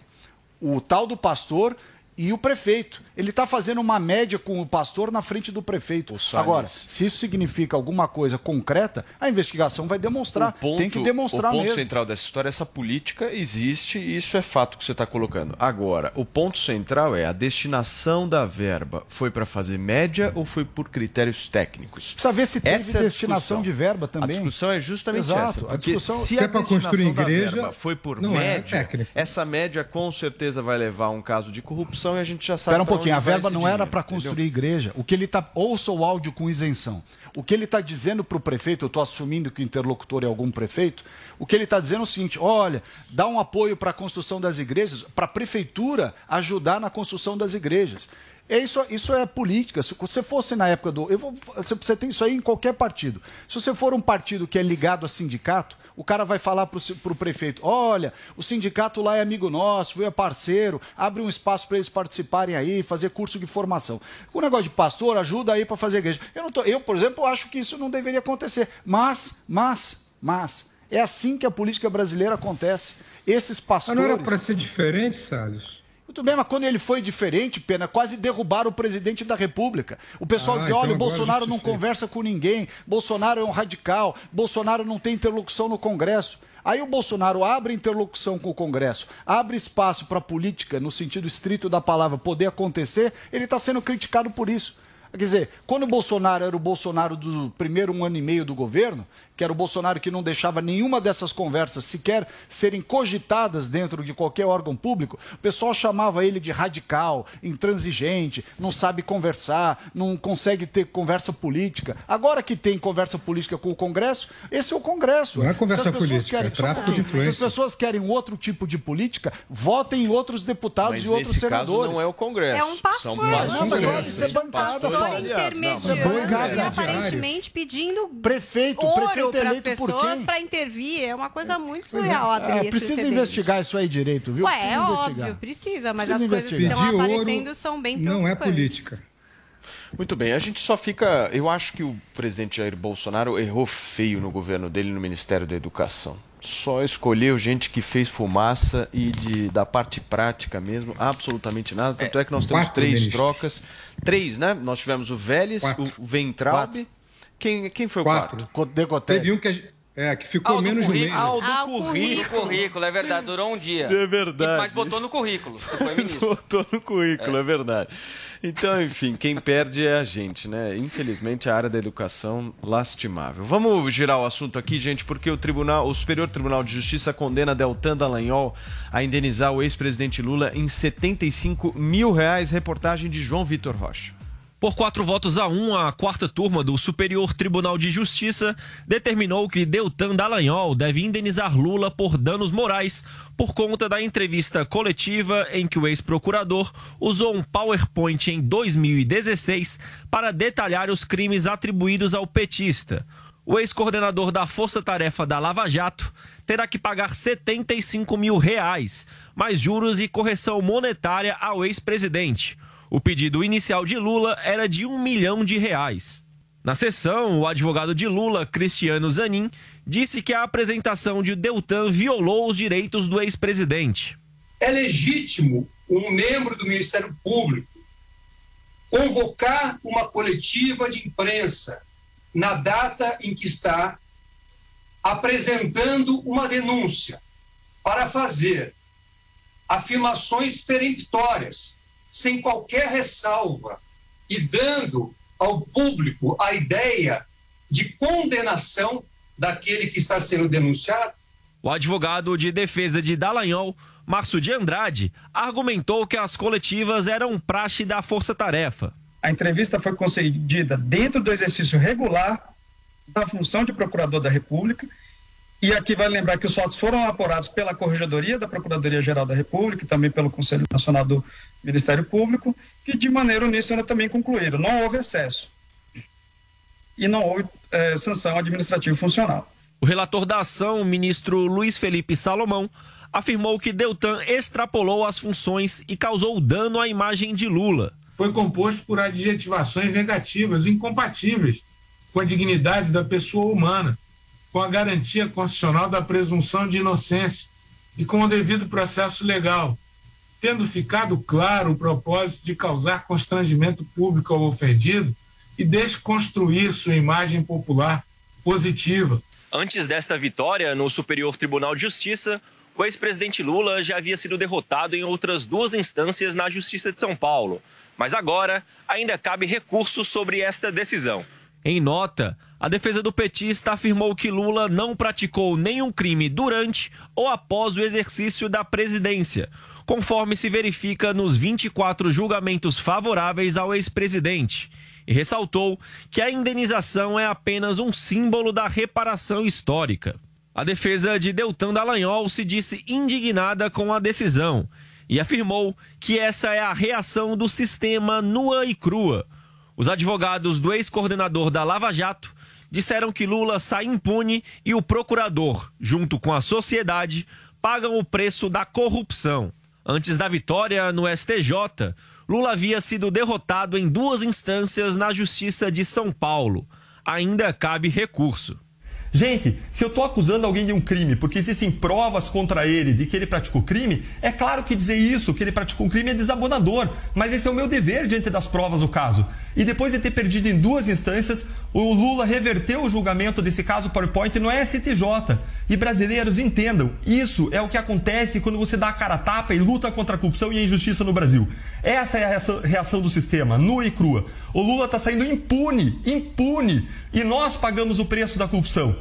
o tal do pastor e o prefeito. Ele está fazendo uma média com o pastor na frente do prefeito. Agora, se isso significa alguma coisa concreta, a investigação vai demonstrar. Ponto, Tem que demonstrar mesmo. O ponto mesmo. central dessa história, essa política existe e isso é fato que você está colocando. Agora, o ponto central é a destinação da verba. Foi para fazer média ou foi por critérios técnicos? Precisa ver se teve essa é destinação de verba também. A discussão é justamente Exato. essa. A discussão, se, se é para construir igreja, foi por é média, é essa média com certeza vai levar a um caso de corrupção e a gente já sabe. Espera um pouquinho, a verba não dinheiro, era para construir igreja. O que ele está. Ouça o áudio com isenção. O que ele está dizendo para o prefeito, eu estou assumindo que o interlocutor é algum prefeito, o que ele está dizendo é o seguinte: olha, dá um apoio para a construção das igrejas, para a prefeitura ajudar na construção das igrejas. É isso, isso é política. Se você fosse na época do. Eu vou, você tem isso aí em qualquer partido. Se você for um partido que é ligado a sindicato, o cara vai falar para o prefeito: olha, o sindicato lá é amigo nosso, é parceiro, abre um espaço para eles participarem aí, fazer curso de formação. O negócio de pastor ajuda aí para fazer igreja. Eu, não tô, eu, por exemplo, acho que isso não deveria acontecer. Mas, mas, mas, é assim que a política brasileira acontece. Esses pastores. Mas não era para ser diferente, Salles? Muito bem, mas quando ele foi diferente, Pena, quase derrubaram o presidente da República. O pessoal ah, dizia, olha, então o Bolsonaro não conversa com ninguém, Bolsonaro é um radical, Bolsonaro não tem interlocução no Congresso. Aí o Bolsonaro abre interlocução com o Congresso, abre espaço para a política, no sentido estrito da palavra, poder acontecer, ele está sendo criticado por isso. Quer dizer, quando o Bolsonaro era o Bolsonaro do primeiro um ano e meio do governo, que era o Bolsonaro que não deixava nenhuma dessas conversas sequer serem cogitadas dentro de qualquer órgão público, o pessoal chamava ele de radical, intransigente, não sabe conversar, não consegue ter conversa política. Agora que tem conversa política com o Congresso, esse é o Congresso. Não é conversa política, querem, é tráfico de influência. Se as pessoas querem outro tipo de política, votem em outros deputados Mas e outros senadores. caso não é o Congresso. É um pastor. São É, passos não, mas ser bancada, É intermediando bancada e aparentemente pedindo Prefeito, ouro prefeito eleito por pessoas quem? para intervir. É uma coisa muito Pois é. surreal esse precisa investigar isso aí direito, viu? Ué, precisa é investigar. óbvio, precisa, mas Precisa as coisas que estão aparecendo são bem Não é política. Muito bem, a gente só fica. Eu acho que o presidente Jair Bolsonaro errou feio no governo dele no Ministério da Educação. Só escolheu gente que fez fumaça e de, da parte prática mesmo, absolutamente nada. Tanto é, que nós temos três ministros. trocas. Três, né? Nós tivemos o Vélez, Quatro. o Ventralbe. Quem, quem foi o Quatro. quarto? Decotelli. Teve um que, é, que ficou Ah, o do menos currículo. Ah, Ah, o o do currículo. No currículo, é verdade, durou um dia. É verdade. Mas botou no currículo. (laughs) Botou no currículo, é. verdade. Então, enfim, quem perde é a gente, né? Infelizmente, a área da educação, lastimável. Vamos girar o assunto aqui, gente, porque o Tribunal, o Superior Tribunal de Justiça condena Deltan Dallagnol a indenizar o ex-presidente Lula em 75 mil reais. Reportagem de João Vitor Rocha. Por quatro votos a um, a quarta turma do Superior Tribunal de Justiça determinou que Deltan Dallagnol deve indenizar Lula por danos morais por conta da entrevista coletiva em que o ex-procurador usou um PowerPoint em 2016 para detalhar os crimes atribuídos ao petista. O ex-coordenador da Força Tarefa da Lava Jato terá que pagar 75 mil reais, mais juros e correção monetária ao ex-presidente. O pedido inicial de Lula era de um milhão de reais. Na sessão, o advogado de Lula, Cristiano Zanin, disse que a apresentação de Deltan violou os direitos do ex-presidente. É legítimo um membro do Ministério Público convocar uma coletiva de imprensa na data em que está apresentando uma denúncia para fazer afirmações peremptórias sem qualquer ressalva e dando ao público a ideia de condenação daquele que está sendo denunciado? O advogado de defesa de Dallagnol, Márcio de Andrade, argumentou que as coletivas eram praxe da força-tarefa. A entrevista foi concedida dentro do exercício regular da função de procurador da República. E aqui vai lembrar que os fatos foram apurados pela Corregedoria da Procuradoria-Geral da República e também pelo Conselho Nacional do Ministério Público, que de maneira uníssona também concluíram. Não houve excesso e não houve eh, sanção administrativa funcional. O relator da ação, o ministro Luiz Felipe Salomão, afirmou que Deltan extrapolou as funções e causou dano à imagem de Lula. Foi composto por adjetivações negativas, incompatíveis com a dignidade da pessoa humana, com a garantia constitucional da presunção de inocência e com o devido processo legal, tendo ficado claro o propósito de causar constrangimento público ao ofendido e desconstruir sua imagem popular positiva. Antes desta vitória no Superior Tribunal de Justiça, o ex-presidente Lula já havia sido derrotado em outras duas instâncias na Justiça de São Paulo. Mas agora ainda cabe recurso sobre esta decisão. Em nota, a defesa do petista afirmou que Lula não praticou nenhum crime durante ou após o exercício da presidência, conforme se verifica nos 24 julgamentos favoráveis ao ex-presidente, e ressaltou que a indenização é apenas um símbolo da reparação histórica. A defesa de Deltan Dallagnol se disse indignada com a decisão e afirmou que essa é a reação do sistema nua e crua. Os advogados do ex-coordenador da Lava Jato disseram que Lula sai impune e o procurador, junto com a sociedade, pagam o preço da corrupção. Antes da vitória no STJ, Lula havia sido derrotado em duas instâncias na Justiça de São Paulo. Ainda cabe recurso. Gente, se eu estou acusando alguém de um crime porque existem provas contra ele de que ele praticou crime, é claro que dizer isso, que ele praticou um crime, é desabonador. Mas esse é o meu dever diante das provas do caso. E depois de ter perdido em duas instâncias, o Lula reverteu o julgamento desse caso PowerPoint no STJ. E brasileiros entendam, isso é o que acontece quando você dá a cara a tapa e luta contra a corrupção e a injustiça no Brasil. Essa é a reação do sistema, nua e crua. O Lula está saindo impune, impune, e nós pagamos o preço da corrupção.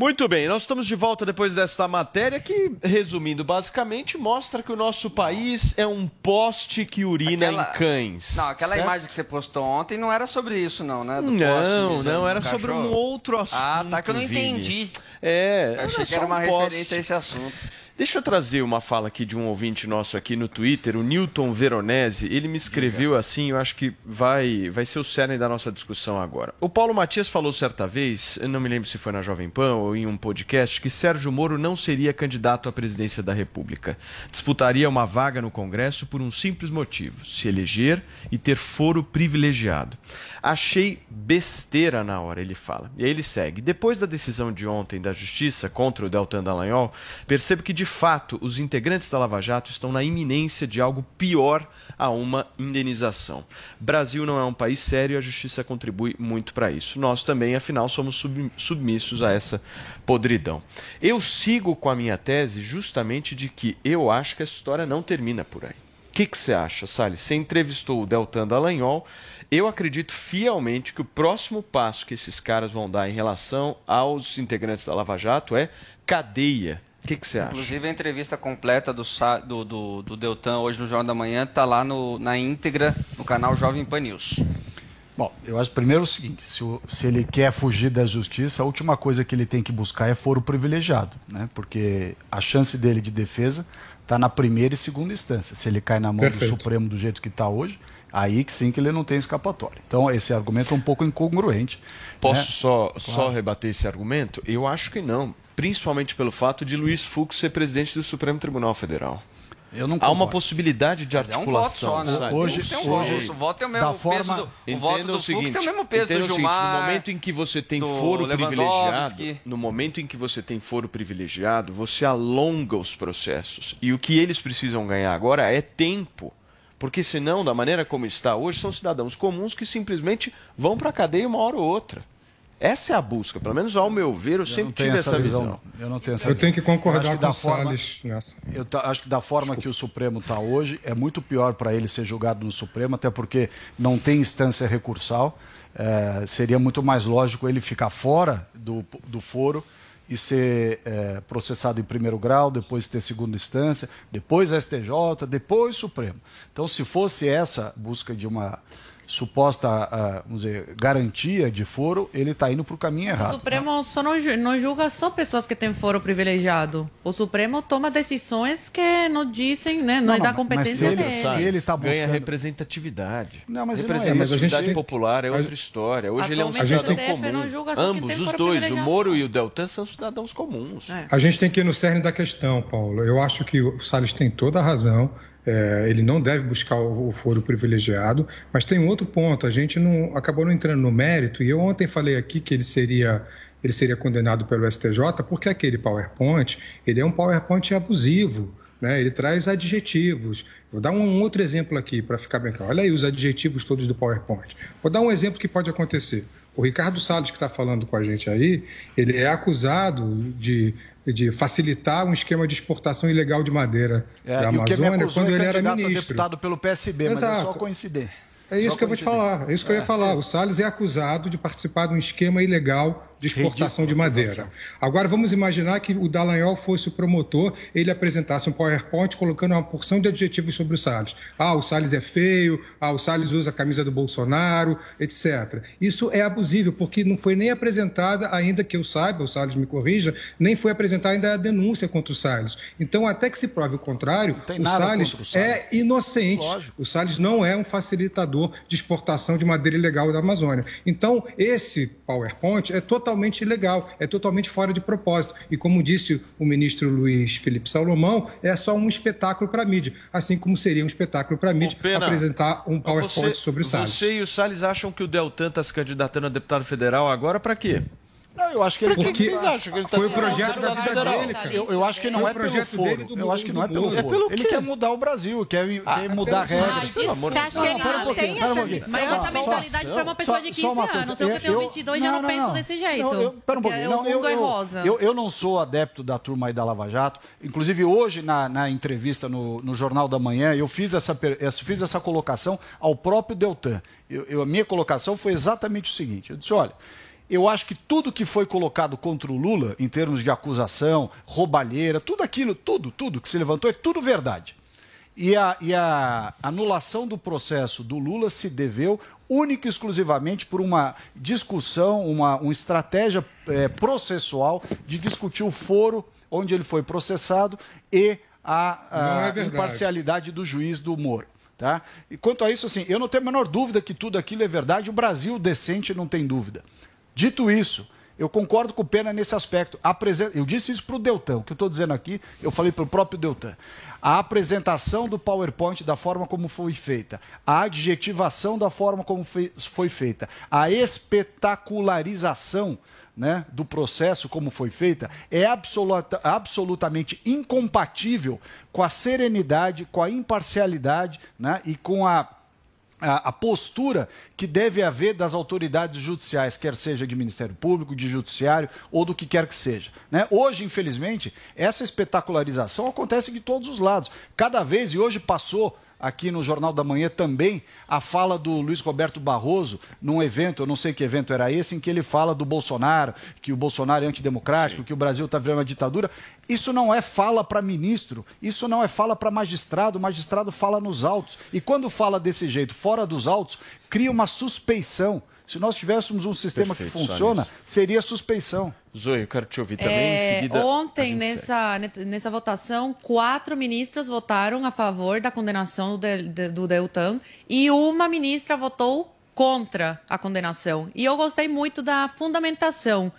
Muito bem, nós estamos de volta depois dessa matéria que, resumindo basicamente, mostra que o nosso país é um poste que urina aquela... em cães. Não, aquela certo? imagem que você postou ontem não era sobre isso, não, né? Do não, não, era sobre um outro assunto. Ah, tá, que eu não entendi. É, eu achei que era uma um referência a esse assunto. Deixa eu trazer uma fala aqui de um ouvinte nosso aqui no Twitter, o Newton Veronese. Ele me escreveu assim, eu acho que vai, vai ser o cerne da nossa discussão agora. O Paulo Matias falou certa vez, não me lembro se foi na Jovem Pan ou em um podcast, que Sérgio Moro não seria candidato à presidência da República. Disputaria uma vaga no Congresso por um simples motivo: se eleger e ter foro privilegiado. Achei besteira na hora, ele fala. E aí ele segue. Depois da decisão de ontem da Justiça contra o Deltan Dallagnol, percebo que de fato os integrantes da Lava Jato estão na iminência de algo pior a uma indenização. Brasil não é um país sério e a Justiça contribui muito para isso. Nós também, afinal, somos submissos a essa podridão. Eu sigo com a minha tese justamente de que eu acho que essa história não termina por aí. O que, que você acha, Salles? Você entrevistou o Deltan Dallagnol eu acredito fielmente que o próximo passo que esses caras vão dar em relação aos integrantes da Lava Jato é cadeia. O que, que você acha? Inclusive, a entrevista completa do, do, do, do Deltan hoje no Jornal da Manhã está lá no, na íntegra no canal Jovem Pan News. Bom, eu acho primeiro o seguinte: se, o, se, ele quer fugir da justiça, a última coisa que ele tem que buscar é foro privilegiado, né? porque a chance dele de defesa está na primeira e segunda instância. Se ele cai na mão Perfeito. do Supremo do jeito que está hoje, Aí que sim que ele não tem escapatória. Então, esse argumento é um pouco incongruente. Posso né? só, claro. só rebater esse argumento? Eu acho que não. Principalmente pelo fato de Luiz Fux ser presidente do Supremo Tribunal Federal. Há uma possibilidade de articulação. É um voto só, né? Hoje, tem um hoje, voto. O voto tem o mesmo da peso forma, do, o voto do o seguinte, Fux tem o mesmo peso do Gilmar. Seguinte, no momento em que você tem foro privilegiado, no momento em que você tem foro privilegiado, você alonga os processos. E o que eles precisam ganhar agora é tempo porque senão, da maneira como está hoje, são cidadãos comuns que simplesmente vão para a cadeia uma hora ou outra. Essa é a busca, pelo menos ao meu ver, eu, eu sempre tive essa, visão. visão. Eu não tenho essa Eu visão. tenho que concordar que com o Salles nessa. Eu acho que da forma Desculpa. que o Supremo está hoje, é muito pior para ele ser julgado no Supremo, até porque não tem instância recursal. É, seria muito mais lógico ele ficar fora do, do foro e ser é, processado em primeiro grau, depois ter segunda instância, depois STJ, depois Supremo. Então, se fosse essa busca de uma suposta uh, vamos dizer, garantia de foro, ele está indo para o caminho errado. O Supremo só não, não julga só pessoas que têm foro privilegiado. O Supremo toma decisões que não dizem, né? Não, não é da competência mas se ele, dele. Se ele está buscando... Ganha representatividade. Não, mas representatividade não é, mas popular é outra história. Hoje ele é um cidadão comum. Ambos, os dois, o Moro e o Deltan, são cidadãos comuns. É. A gente tem que ir no cerne da questão, Paulo. Eu acho que o Salles tem toda a razão. É, ele não deve buscar o, foro privilegiado, mas tem um outro ponto. A gente não acabou não entrando no mérito. E eu ontem falei aqui que ele seria ele seria condenado pelo STJ porque aquele PowerPoint ele é um PowerPoint abusivo. Né? Ele traz adjetivos. Vou dar um outro exemplo aqui para ficar bem claro. Olha aí os adjetivos todos do PowerPoint. Vou dar um exemplo que pode acontecer. O Ricardo Salles, que está falando com a gente aí, ele é acusado de de facilitar um esquema de exportação ilegal de madeira é, da Amazônia quando é ele era ministro. deputado pelo PSB, Exato. mas é só coincidência. É isso que eu vou te falar. É isso que eu ia é, falar. É o Salles é acusado de participar de um esquema ilegal de exportação de madeira. Agora vamos imaginar que o Dallagnol fosse o promotor, ele apresentasse um PowerPoint colocando uma porção de adjetivos sobre o Salles. Ah, o Salles é feio, ah, o Salles usa a camisa do Bolsonaro, etc. Isso é abusivo, porque não foi nem apresentada, ainda que eu saiba, o Salles me corrija, nem foi apresentada ainda a denúncia contra o Salles. Então, até que se prove o contrário, o Salles, o Salles, é inocente. Lógico. O Salles não é um facilitador de exportação de madeira ilegal da Amazônia. Então, esse PowerPoint é totalmente totalmente ilegal, é totalmente fora de propósito. E como disse o ministro Luiz Felipe Salomão, é só um espetáculo para a mídia, assim como seria um espetáculo para a mídia Pena, apresentar um PowerPoint você, sobre o Salles. Você e o Salles acham que o Deltan está se candidatando a deputado federal agora para quê? Não, eu acho que ele Por que, que vocês acham que ele está Foi o projeto da vida dele, cara. Eu, eu acho que não Foi é pelo projeto foro. Eu acho que não é pelo É foro. pelo Ele quê? quer mudar o Brasil, quer, quer mudar pelo- regras. Ah, pelo amor Você acha que ele um não tem um essa. Mas essa só- mentalidade para uma pessoa de só 15 uma coisa. anos. Eu que tenho 22 já não penso desse jeito. Pera um pouquinho. o eu, mundo é eu- rosa. eu- eu não sou adepto da turma aí da Lava Jato. Inclusive, hoje, na, na entrevista no, no Jornal da Manhã, eu fiz essa colocação ao próprio Deltan. Eu- eu- a minha colocação foi exatamente o seguinte: eu disse, olha. Eu acho que tudo que foi colocado contra o Lula, em termos de acusação, roubalheira, tudo aquilo, tudo, tudo que se levantou, é tudo verdade. E a, e a anulação do processo do Lula se deveu única e exclusivamente por uma discussão, uma, uma estratégia eh, processual de discutir o foro onde ele foi processado e a, a é imparcialidade do juiz do Moro. Tá? E quanto a isso, assim, eu não tenho a menor dúvida que tudo aquilo é verdade, o Brasil decente não tem dúvida. Dito isso, eu concordo com o Pena nesse aspecto. Eu disse isso para o Deltan, o que eu estou dizendo aqui, eu falei para o próprio Deltan. A apresentação do PowerPoint da forma como foi feita, a adjetivação da forma como foi feita, a espetacularização né, do processo como foi feita é absoluta- absolutamente incompatível com a serenidade, com a imparcialidade né, e com a a, postura que deve haver das autoridades judiciais, quer seja de Ministério Público, de Judiciário ou do que quer que seja. né? Hoje, infelizmente, essa espetacularização acontece de todos os lados. Cada vez, e hoje passou aqui no Jornal da Manhã também a fala do Luiz Roberto Barroso num evento, eu não sei que evento era esse, em que ele fala do Bolsonaro, que o Bolsonaro é antidemocrático, que o Brasil está virando uma ditadura. Isso não é fala para ministro, isso não é fala para magistrado, o magistrado fala nos autos. E quando fala desse jeito, fora dos autos, cria uma suspeição. Se nós tivéssemos um sistema Perfeito, que funciona, seria suspeição. Zoe, eu quero te ouvir também É, em seguida. ontem, nessa, nessa votação, quatro ministros votaram a favor da condenação do, de- do Deltan e uma ministra votou contra a condenação. E eu gostei muito da fundamentação,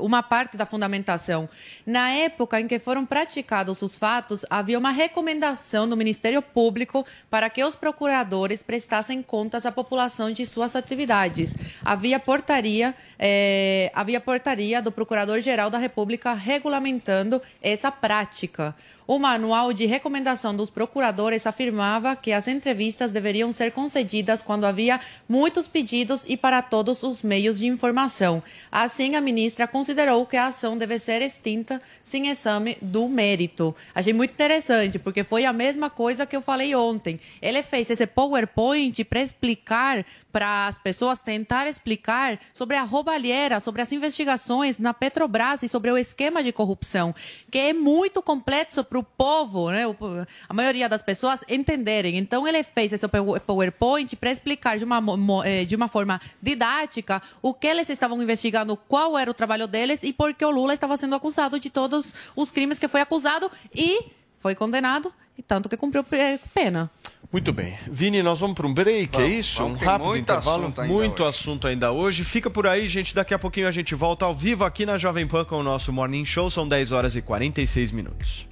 uma parte da fundamentação. Na época em que foram praticados os fatos, havia uma recomendação do Ministério Público para que os procuradores prestassem contas à população de suas atividades. Havia portaria, eh, havia portaria do Procurador-Geral da República regulamentando essa prática. O manual de recomendação dos procuradores afirmava que as entrevistas deveriam ser concedidas quando havia muitos pedidos e para todos os meios de informação. Assim, a ministra considerou que a ação deve ser extinta sem exame do mérito. Achei muito interessante, porque foi a mesma coisa que eu falei ontem. Ele fez esse PowerPoint para explicar para as pessoas tentar explicar sobre a roubalheira, sobre as investigações na Petrobras e sobre o esquema de corrupção, que é muito complexo para o povo, né? a maioria das pessoas entenderem. Então ele fez esse pow- PowerPoint para explicar de uma, eh, de uma forma didática o que eles estavam investigando, qual era o trabalho deles e por que o Lula estava sendo acusado de todos os crimes que foi acusado e foi condenado, e tanto que cumpriu eh, pena. Muito bem. Vini, nós vamos para um break, é Vamos, isso? vamos, um rápido muito intervalo. assunto muito hoje. assunto ainda hoje. Fica por aí, gente. Daqui a pouquinho a gente volta ao vivo aqui na Jovem Pan com o nosso Morning Show. São 10 horas e 46 minutos.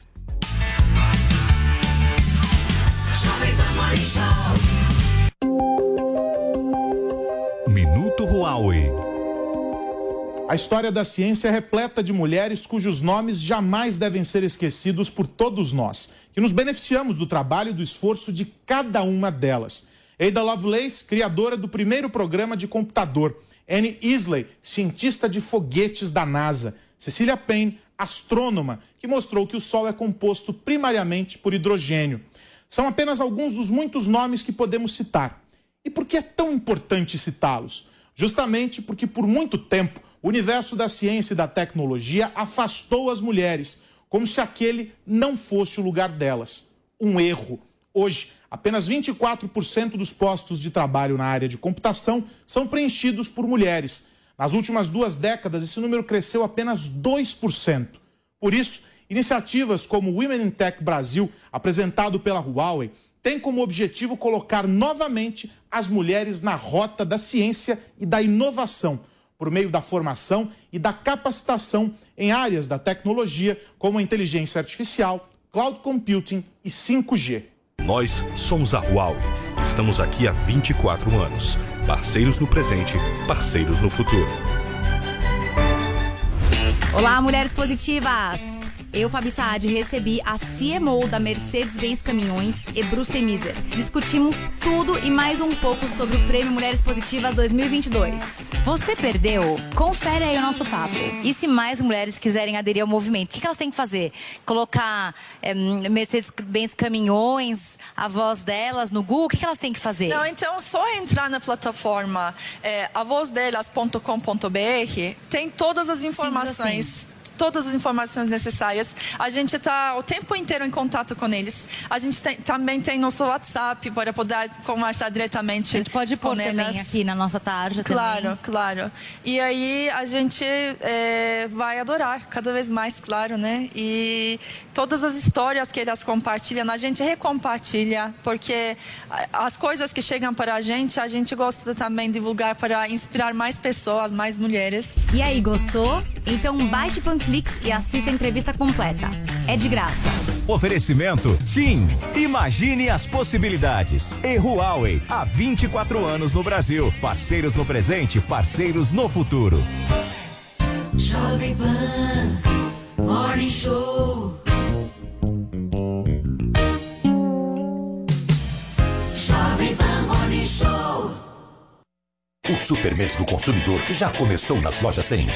Minuto Huawei. A história da ciência é repleta de mulheres cujos nomes jamais devem ser esquecidos por todos nós, que nos beneficiamos do trabalho e do esforço de cada uma delas. Ada Lovelace, criadora do primeiro programa de computador. Anne Isley, cientista de foguetes da NASA. Cecilia Payne, astrônoma, que mostrou que o Sol é composto primariamente por hidrogênio. São apenas alguns dos muitos nomes que podemos citar. E por que é tão importante citá-los? Justamente porque, por muito tempo, o universo da ciência e da tecnologia afastou as mulheres, como se aquele não fosse o lugar delas. Um erro. Hoje, apenas 24% dos postos de trabalho na área de computação são preenchidos por mulheres. Nas últimas duas décadas, esse número cresceu apenas 2%. Por isso, iniciativas como o Women in Tech Brasil, apresentado pela Huawei, tem como objetivo colocar novamente as mulheres na rota da ciência e da inovação, por meio da formação e da capacitação em áreas da tecnologia como a inteligência artificial, cloud computing e 5G. Nós somos a Huawei. Estamos aqui há 24 anos. Parceiros no presente, parceiros no futuro. Olá, mulheres positivas! Eu, Fabi Saad, recebi a CMO da Mercedes-Benz Caminhões e Bruce Miser. Discutimos tudo e mais um pouco sobre o Prêmio Mulheres Positivas 2022. Você perdeu? Confere aí o nosso papo. E se mais mulheres quiserem aderir ao movimento, o que, que elas têm que fazer? Colocar é, Mercedes-Benz Caminhões, a voz delas no Google? O que, que elas têm que fazer? Não, então só entrar na plataforma é, avozdelas.com.br tem todas as informações. Sim, todas as informações necessárias. A gente está o tempo inteiro em contato com eles. A gente tem, também tem nosso WhatsApp para poder conversar diretamente. A gente pode pôr também aqui na nossa tarde Claro, também. claro. E aí a gente é, vai adorar cada vez mais, claro, né? E todas as histórias que elas compartilham, a gente recompartilha, porque as coisas que chegam para a gente, a gente gosta também de divulgar para inspirar mais pessoas, mais mulheres. E aí, gostou? Então baixe Panflix e assista a entrevista completa. É de graça. Oferecimento TIM. Imagine as possibilidades. E Huawei, há 24 anos no Brasil. Parceiros no presente, parceiros no futuro. Jovem Pan Morning Show. Jovem Pan Morning Show. O Supermês do Consumidor já começou nas lojas 100.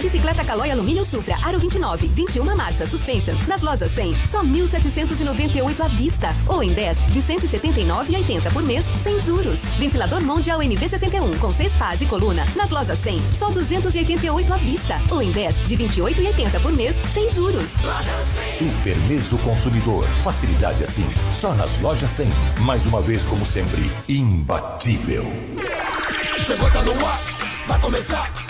Bicicleta Caloi Alumínio Supra, Aro 29, 21 marcha, suspension. Nas lojas 100, só 1.798 à vista. Ou em 10, de 179,80 por mês, sem juros. Ventilador Mondial NV61, com 6 pás e coluna. Nas lojas 100, só 288 à vista. Ou em 10, de 28,80 por mês, sem juros. Supermês do Consumidor. Facilidade assim, só nas lojas 100. Mais uma vez, como sempre, imbatível. Chegou, tá no ar, vai começar.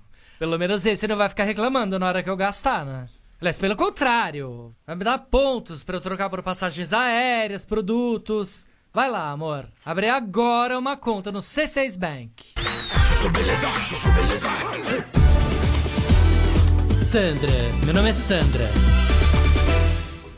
Pelo menos esse não vai ficar reclamando na hora que eu gastar, né? Aliás, pelo contrário, vai me dar pontos pra eu trocar por passagens aéreas, produtos. Vai lá, amor. Abre agora uma conta no C6 Bank. Sandra, meu nome é Sandra.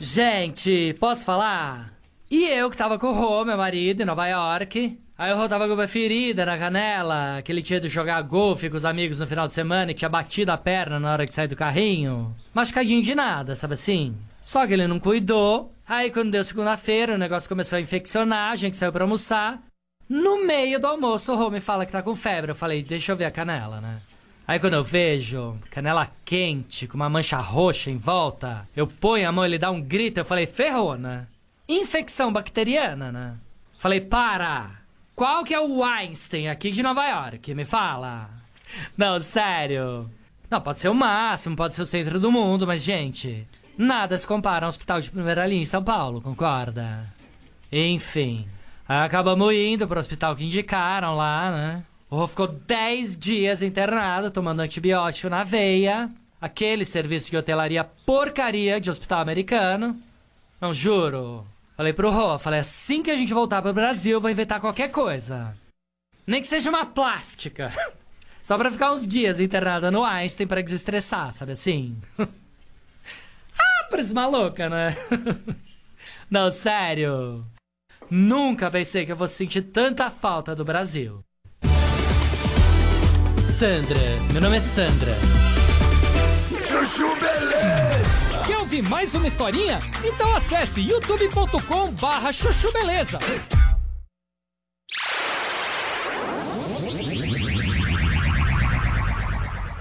Gente, posso falar? E eu que tava com o Rô, meu marido, em Nova York. Aí o Rô tava com uma ferida na canela, que ele tinha de jogar golfe com os amigos no final de semana e tinha batido a perna na hora de sair do carrinho. Machucadinho de nada, sabe assim? Só que ele não cuidou. Aí quando deu segunda-feira, o negócio começou a infeccionar, a gente saiu pra almoçar. No meio do almoço, o Rô me fala que tá com febre. Eu falei, deixa eu ver a canela, né? Aí quando eu vejo canela quente, com uma mancha roxa em volta, eu ponho a mão, ele dá um grito, eu falei, ferrou, né? Infecção bacteriana, né? Falei, para! Qual que é o Einstein aqui de Nova York? Me fala. Não, sério. Não, pode ser o máximo, pode ser o centro do mundo, mas, gente, nada se compara a um hospital de primeira linha em São Paulo, concorda? Enfim. Acabamos indo pro hospital que indicaram lá, né? O Rô ficou 10 dias internado, tomando antibiótico na veia. Aquele serviço de hotelaria porcaria de hospital americano. Não, juro. Falei pro Rô, falei, assim que a gente voltar pro Brasil, eu vou inventar qualquer coisa. Nem que seja uma plástica. (laughs) Só pra ficar uns dias internada no Einstein pra desestressar, sabe assim? (laughs) ah, parece maluca, né? (laughs) Não, sério. Nunca pensei que eu fosse sentir tanta falta do Brasil. Sandra, meu nome é Sandra. Chuchu Beleza. Ouvir mais uma historinha? Então acesse youtube.com barra chuchu beleza.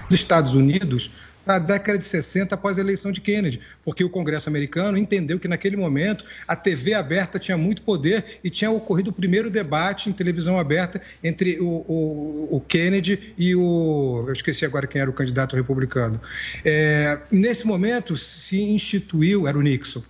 Os Estados Unidos na década de 60, após a eleição de Kennedy, porque o Congresso americano entendeu que naquele momento a TV aberta tinha muito poder e tinha ocorrido o primeiro debate em televisão aberta entre o, o, o Kennedy e o. Eu esqueci agora quem era o candidato republicano. É, nesse momento se instituiu, era o Nixon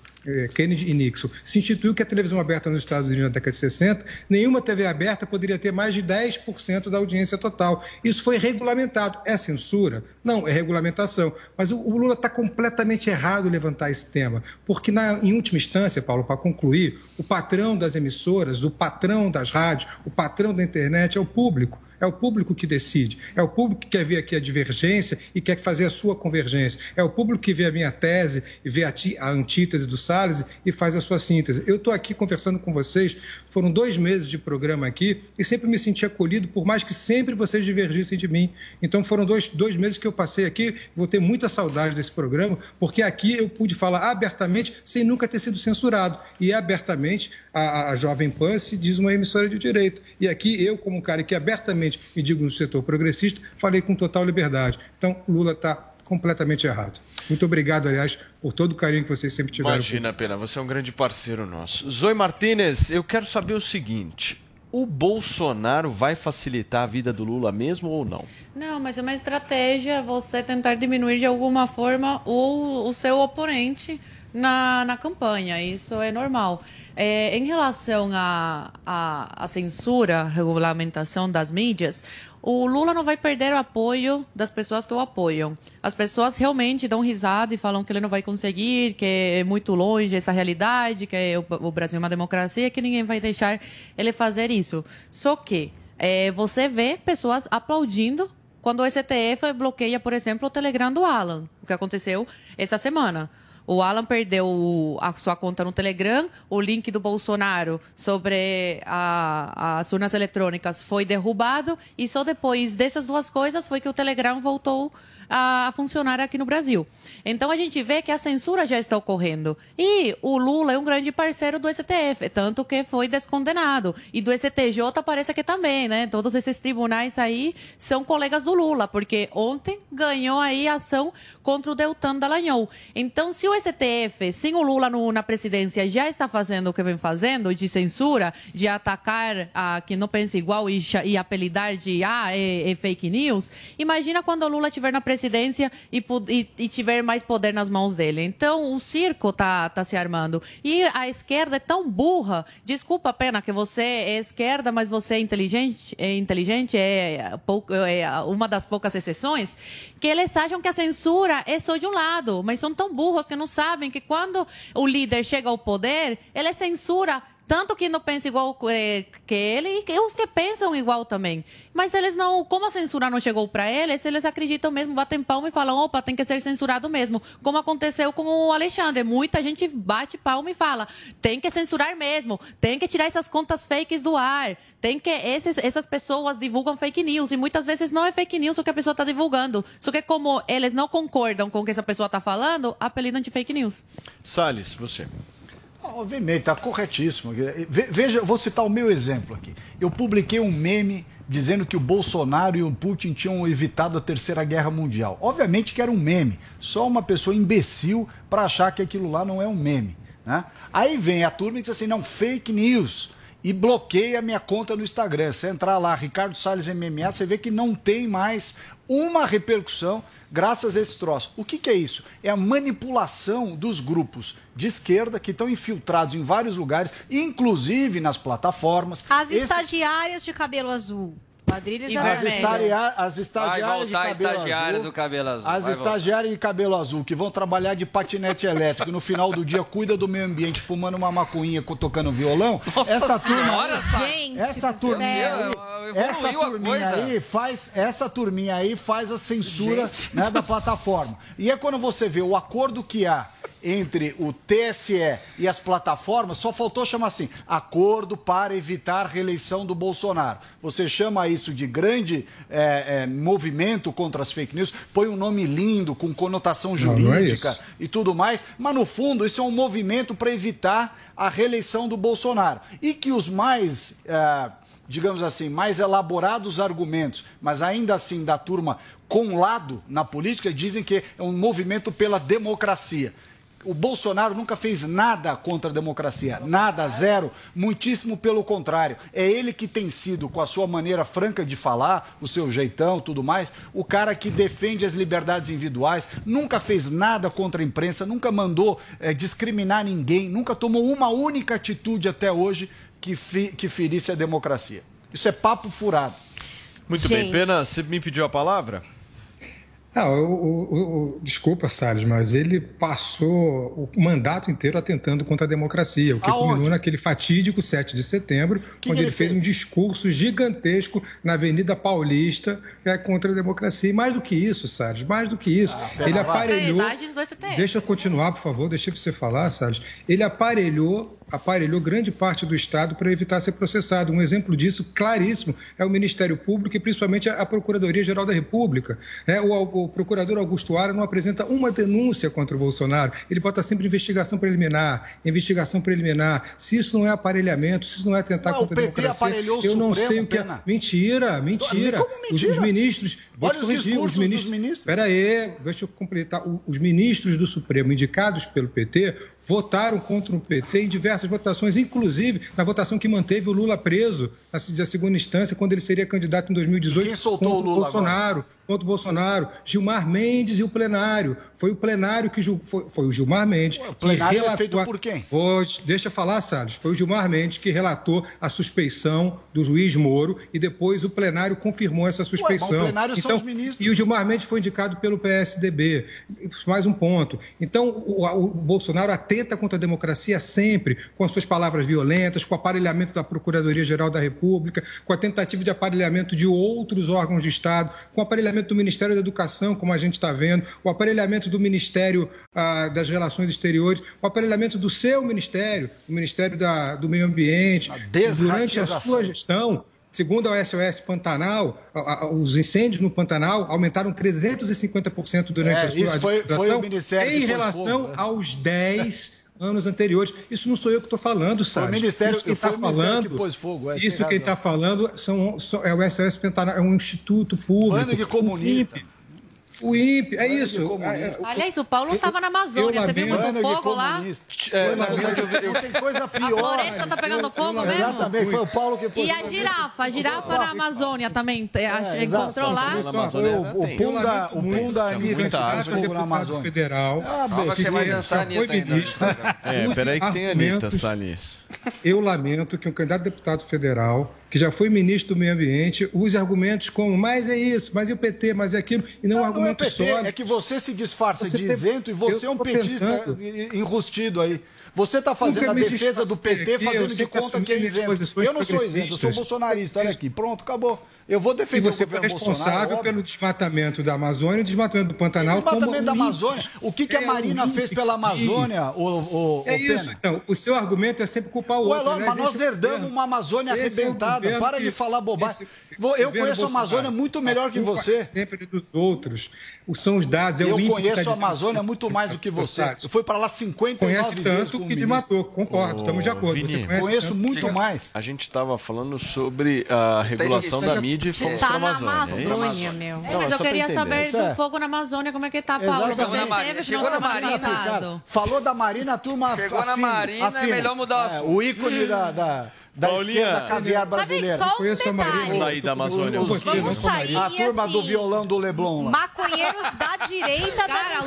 Kennedy e Nixon, se instituiu que a televisão aberta nos Estados Unidos na década de 60, nenhuma TV aberta poderia ter mais de 10% da audiência total. Isso foi regulamentado. É censura? Não, é regulamentação. Mas o, o Lula está completamente errado levantar esse tema, porque, na, em última instância, Paulo, para concluir, o patrão das emissoras, o patrão das rádios, o patrão da internet é o público. É o público que decide. É o público que quer ver aqui a divergência e quer fazer a sua convergência. É o público que vê a minha tese e vê a, ti, a antítese do Salles e faz a sua síntese. Eu estou aqui conversando com vocês, foram dois meses de programa aqui e sempre me senti acolhido, por mais que sempre vocês divergissem de mim. Então foram dois, dois meses que eu passei aqui, vou ter muita saudade desse programa, porque aqui eu pude falar abertamente sem nunca ter sido censurado. E abertamente a, a Jovem Pan se diz uma emissora de direito. E aqui eu, como um cara que abertamente me digo no setor progressista, falei com total liberdade. Então, Lula está completamente errado. Muito obrigado, aliás, por todo o carinho que vocês sempre tiveram. Imagina, Pena, você é um grande parceiro nosso. Zoe Martinez, eu quero saber o seguinte. O Bolsonaro vai facilitar a vida do Lula mesmo ou não? Não, mas é uma estratégia você tentar diminuir de alguma forma o, o seu oponente na, na campanha. Isso é normal. É, em relação à a, a, a, censura, regulamentação das mídias, o Lula não vai perder o apoio das pessoas que o apoiam. As pessoas realmente dão risada e falam que ele não vai conseguir, que é muito longe essa realidade, que é o, o Brasil é uma democracia, que ninguém vai deixar ele fazer isso. Só que é, você vê pessoas aplaudindo quando o STF bloqueia, por exemplo, o Telegram do Alan, o que aconteceu essa semana. O Alan perdeu a sua conta no Telegram, o link do Bolsonaro sobre a, as urnas eletrônicas foi derrubado e só depois dessas duas coisas foi que o Telegram voltou a, funcionar aqui no Brasil. Então a gente vê que a censura já está ocorrendo. E o Lula é um grande parceiro do STF, tanto que foi descondenado. E do STJ parece que também, né? Todos esses tribunais aí são colegas do Lula, porque ontem ganhou aí ação contra o Deltan Dallagnol. Então, se o STF, sem o Lula no, na presidência, já está fazendo o que vem fazendo, de censura, de atacar a quem não pensa igual e, e apelidar de ah, é, é fake news, imagina quando o Lula estiver na presidência presidência e, e, e, tiver mais poder nas mãos dele. Então, o circo tá, tá se armando. E a esquerda é tão burra. Desculpa, pena que você é esquerda, mas você é inteligente, é inteligente, é, é uma das poucas exceções, que eles acham que a censura é só de um lado, mas são tão burros que não sabem que quando o líder chega ao poder, ele censura tanto que não pensa igual é, que ele e os que pensam igual também. Mas eles não, como a censura não chegou para eles, eles acreditam mesmo, batem palma e falam, opa, tem que ser censurado mesmo. Como aconteceu com o Alexandre. Muita gente bate palma e fala, tem que censurar mesmo, tem que tirar essas contas fakes do ar, tem que esses, essas pessoas divulgam fake news e muitas vezes não é fake news o que a pessoa está divulgando. Só que como eles não concordam com o que essa pessoa está falando, apelidam de fake news. Salles, você. Obviamente, está corretíssimo. Veja, vou citar o meu exemplo aqui. Eu publiquei um meme dizendo que o Bolsonaro e o Putin tinham evitado a Terceira Guerra Mundial. Obviamente que era um meme. Só uma pessoa imbecil para achar que aquilo lá não é um meme. Né? Aí vem a turma e diz assim: não, fake news. E bloqueia a minha conta no Instagram. Você entrar lá, Ricardo Salles MMA, você vê que não tem mais uma repercussão graças a esse troço. O que, que é isso? É a manipulação dos grupos de esquerda que estão infiltrados em vários lugares, inclusive nas plataformas. As esse... estagiárias de cabelo azul. Quadrilhas de as, estaria, as estagiárias de cabelo estagiária azul, do cabelo azul. As estagiárias de cabelo azul que vão trabalhar de patinete elétrico no final do dia cuida do meio ambiente fumando uma macuinha tocando violão. Nossa essa senhora, turma, Gente, essa turminha aí, essa turminha aí faz essa turminha aí faz a censura né, da plataforma. E é quando você vê o acordo que há entre o TSE e as plataformas, só faltou chamar assim: acordo para evitar reeleição do Bolsonaro. Você chama isso de grande é, é, movimento contra as fake news, põe um nome lindo, com conotação jurídica não, não é e tudo mais, mas no fundo isso é um movimento para evitar a reeleição do Bolsonaro. E que os mais. É, digamos assim, mais elaborados argumentos, mas ainda assim da turma com lado na política, dizem que é um movimento pela democracia. O Bolsonaro nunca fez nada contra a democracia, nada, zero, muitíssimo pelo contrário. É ele que tem sido, com a sua maneira franca de falar, o seu jeitão, tudo mais, o cara que defende as liberdades individuais, nunca fez nada contra a imprensa, nunca mandou eh, discriminar ninguém, nunca tomou uma única atitude até hoje que, fi- que ferisse a democracia. Isso é papo furado. Muito bem, Pena, você me pediu a palavra? Não, o, o- o- desculpa, Salles, mas ele passou o mandato inteiro atentando contra a democracia, o que Aonde? culminou naquele fatídico 7 de setembro, que onde ele ele fez, um discurso gigantesco na Avenida Paulista é, contra a democracia. E mais do que isso, Salles, mais do que isso, pera, ele aparelhou... Prioridades do STF. Deixa eu continuar, por favor, deixa você falar, Salles. Ele aparelhou, aparelhou grande parte do Estado para evitar ser processado. Um exemplo disso claríssimo é o Ministério Público e principalmente a Procuradoria-Geral da República. É, o, procurador Augusto Ara não apresenta uma denúncia contra o Bolsonaro. Ele bota sempre investigação preliminar, investigação preliminar. Se isso não é aparelhamento, se isso não é atentar Ué, o contra a democracia, eu não Supremo, sei o que é. Mentira, mentira. Como mentira? Os, os ministros. vou Olha te os corrigir, discursos dos ministros. Espera aí, deixa eu completar. Os ministros do Supremo indicados pelo PT votaram contra o PT em diversas votações, inclusive na votação que manteve o Lula preso na se- na segunda instância, quando ele seria candidato em 2018 Quem soltou o Lula Bolsonaro. Contra o Bolsonaro, Gilmar Mendes e o plenário. Foi o plenário que foi, foi o Gilmar Mendes o que plenário é relatou. feito por quem? Hoje, deixa eu falar, Salles. Foi o Gilmar Mendes que relatou a suspeição do juiz Moro e depois o plenário confirmou essa suspeição. mas o plenário são então, os ministros. E o Gilmar Mendes foi indicado pelo PSDB. Mais um ponto. Então, o, o Bolsonaro atenta contra a democracia sempre, com as suas palavras violentas, com o aparelhamento da Procuradoria-Geral da República, com a tentativa de aparelhamento de outros órgãos de Estado, com o aparelhamento do Ministério da Educação, como a gente está vendo, o aparelhamento do Ministério ah, das Relações Exteriores, o aparelhamento do seu ministério, o Ministério da- do Meio Ambiente. Durante a sua gestão, Segundo a SOS Pantanal, a- a- os incêndios no Pantanal aumentaram 350% durante É, a sua isso foi- administração foi o Ministério em relação fogo, né? aos 10 anos anteriores. Isso não sou eu que estou falando, Foi o sabe? Ministério, Isso foi está falando, que pôs fogo. É, isso quem está falando são, são- é o SOS Pantanal, é um instituto público. Bando de comunista. O INPE é isso. Aliás, o Paulo estava na Amazônia. Você viu muito fogo lá? É, na eu- tem coisa A pior. floresta tá pegando fogo mesmo? Exatamente, foi o Paulo que pôs E a girafa? A girafa na Amazônia também é, É, encontrou lá? O, o. Pum da, o Pum da Anitta, Fogo na Amazônia. federal. Ah, besta, já vai dançar foi a Anitta ministro. É, peraí que tem a Anitta, Salles. Eu lamento que um candidato a deputado federal, que já foi ministro do Meio Ambiente, use argumentos como, mas é isso, mas e o PT, mas é aquilo, e não, um Não, não é argumento PT, sólido. é que você se disfarça Você de tem- isento e você eu é um petista tentando- enrustido aí. Você está fazendo a defesa do PT aqui, fazendo de conta que é isento. Eu não sou isento, eu sou bolsonarista. Olha aqui, pronto, acabou. Eu vou E defender você o foi governo Bolsonaro. responsável óbvio. pelo desmatamento da Amazônia e o desmatamento do Pantanal. Desmatamento como da Amazônia. O que, que a É, Marina o fez pela. Amazônia, o, o, É isso, então. O seu argumento é sempre culpar o Ué, outro. Lógico, né? mas nós é herdamos uma Amazônia Esse é arrebentada. governo Para que- de falar bobagem. esse Eu governo conheço a Amazônia Bolsonaro. muito melhor que você. é sempre dos outros. São os dados, é eu conheço a tá Amazônia isso. muito mais do que você. Eu fui para lá 59 Conhece vezes tanto que ministro. desmatou, concordo, estamos de acordo. Você Vini, conhece Conheço tanto. muito mais. A gente estava falando sobre a regulação esquecendo da mídia e fomos Tá para a na Amazônia. é? Amazônia, meu. Então, mas é eu pra queria saber Isso do é. fogo na Amazônia, como é que tá, Paulo? Você esteve Chegou na Marina, passado. Falou da Marina, a turma Chegou na afina, Marina, é afina. melhor mudar o É, assunto. O ícone da, da, da Paulinha. esquerda caviar brasileira. só um Conheço detalhe. Sair da Amazônia. Vamos Os- sair, Vamos sair A turma do assim, violão do Leblon lá. Maconheiros da direita Cara, da o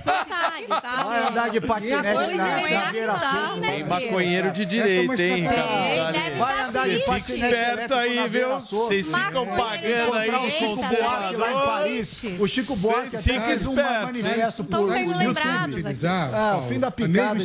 foi sabe, Vai tá? andar de patinete na, é na Beira Tem maconheiro de direita, hein, Carlos Vai tá andar de patinete Fique esperto aí, viu? Vocês ficam pagando aí o o Chico Buarque lá em. Paris. O Chico Buarque até fez um manifesto Estão por sendo por lembrados aqui. É, o fim da a picada,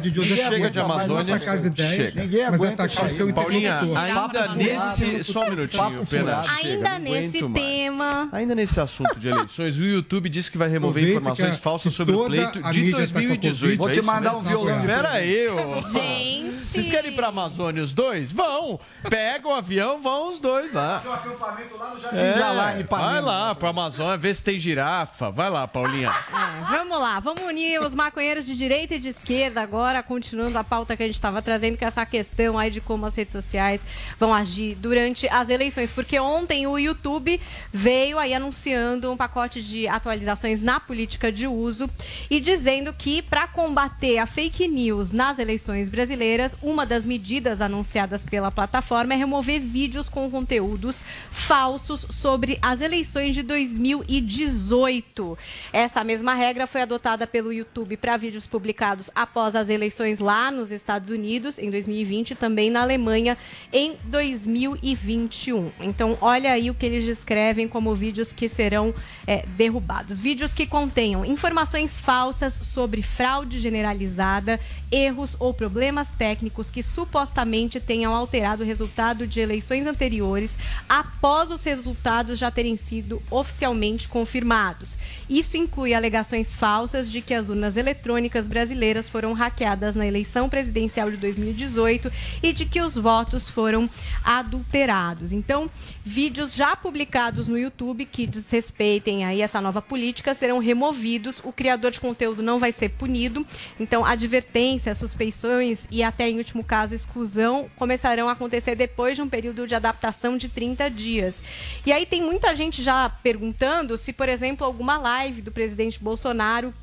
de José Ninguém Chega de aguenta mais Amazônia. Chega. Ninguém aguenta o seu. Paulinha, ainda nesse. Só um minutinho, Pena. Ainda nesse tema. Ainda nesse assunto de eleições, o YouTube disse que vai remover informações a- falsas sobre o pleito de mídia tá com a 2018. Covid. Vou é te mandar um violão Pera aí, ô. Gente, Vocês querem ir pra Amazônia os dois? Vão! Pega o avião, vão os dois lá. Fazer um acampamento lá no Jardim É, de Alá, em Ipanema. vai lá pra Amazônia, ver se tem girafa. Vai lá, Paulinha. É, vamos lá, vamos unir os maconheiros de direita e de esquerda agora, continuando a pauta que a gente estava trazendo, que é essa questão aí de como as redes sociais vão agir durante as eleições. Porque ontem o YouTube veio aí anunciando um pacote de atualizações na política de uso e dizendo que para combater a fake news nas eleições brasileiras, uma das medidas anunciadas pela plataforma é remover vídeos com conteúdos falsos sobre as eleições de 2018. Essa mesma regra foi adotada pelo YouTube para vídeos publicados após as eleições lá nos Estados Unidos em 2020 e também na Alemanha em 2021. Então, olha aí o que eles descrevem como vídeos que serão é, derrubados. Vídeos que contenham informações falsas sobre fraude generalizada, erros ou problemas técnicos que supostamente tenham alterado o resultado de eleições anteriores após os resultados já terem sido oficialmente confirmados. Isso inclui alegações falsas de que as urnas eletrônicas brasileiras foram hackeadas na eleição presidencial de 2018 e de que os votos foram adulterados. Então, vídeos já publicados no YouTube que desrespeitem aí essa nova política serão removidos. O criador de conteúdo não vai ser punido. Então, advertências, suspeições e até em último caso exclusão começarão a acontecer depois de um período de adaptação de 30 dias. E aí tem muita gente já perguntando se, por exemplo, alguma live do presidente Bolsonaro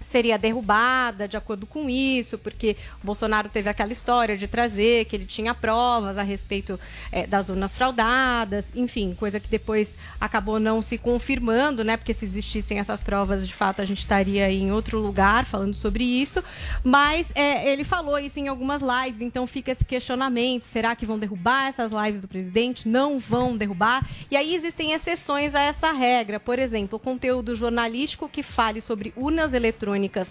seria derrubada de acordo com isso, porque o Bolsonaro teve aquela história de trazer que ele tinha provas a respeito eh, das urnas fraudadas, enfim, coisa que depois acabou não se confirmando, né? Porque se existissem essas provas, de fato, a gente estaria em outro lugar falando sobre isso. Mas eh, ele falou isso em algumas lives, então fica esse questionamento: será que vão derrubar essas lives do presidente? Não vão derrubar. E aí existem exceções a essa regra. Por exemplo, conteúdo jornalístico que fale sobre urnas eletrônicas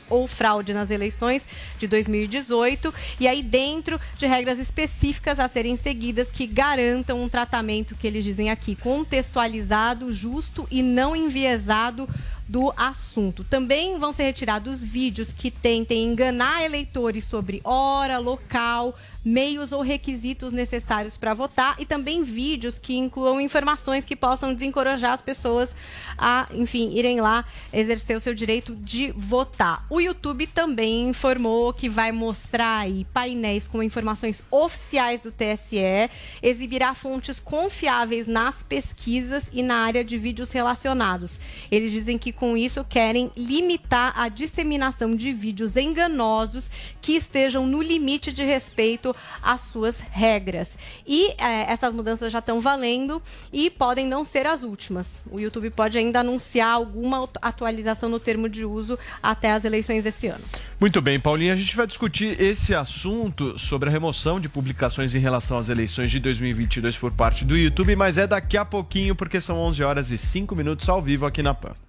ou fraude nas eleições de 2018, e aí dentro de regras específicas a serem seguidas que garantam um tratamento que eles dizem aqui contextualizado, justo e não enviesado do assunto. Também vão ser retirados vídeos que tentem enganar eleitores sobre hora, local, meios ou requisitos necessários para votar e também vídeos que incluam informações que possam desencorajar as pessoas a, enfim, irem lá exercer o seu direito de votar. O YouTube também informou que vai mostrar aí painéis com informações oficiais do TSE, exibirá fontes confiáveis nas pesquisas e na área de vídeos relacionados. Eles dizem que com isso querem limitar a disseminação de vídeos enganosos que estejam no limite de respeito às suas regras. E eh, essas mudanças já estão valendo e podem não ser as últimas. O YouTube pode ainda anunciar alguma atualização no termo de uso até as eleições desse ano. Muito bem, Paulinha, a gente vai discutir esse assunto sobre a remoção de publicações em relação às eleições de 2022 por parte do YouTube, mas é daqui a pouquinho, porque são 11 horas e 5 minutos ao vivo aqui na PAN.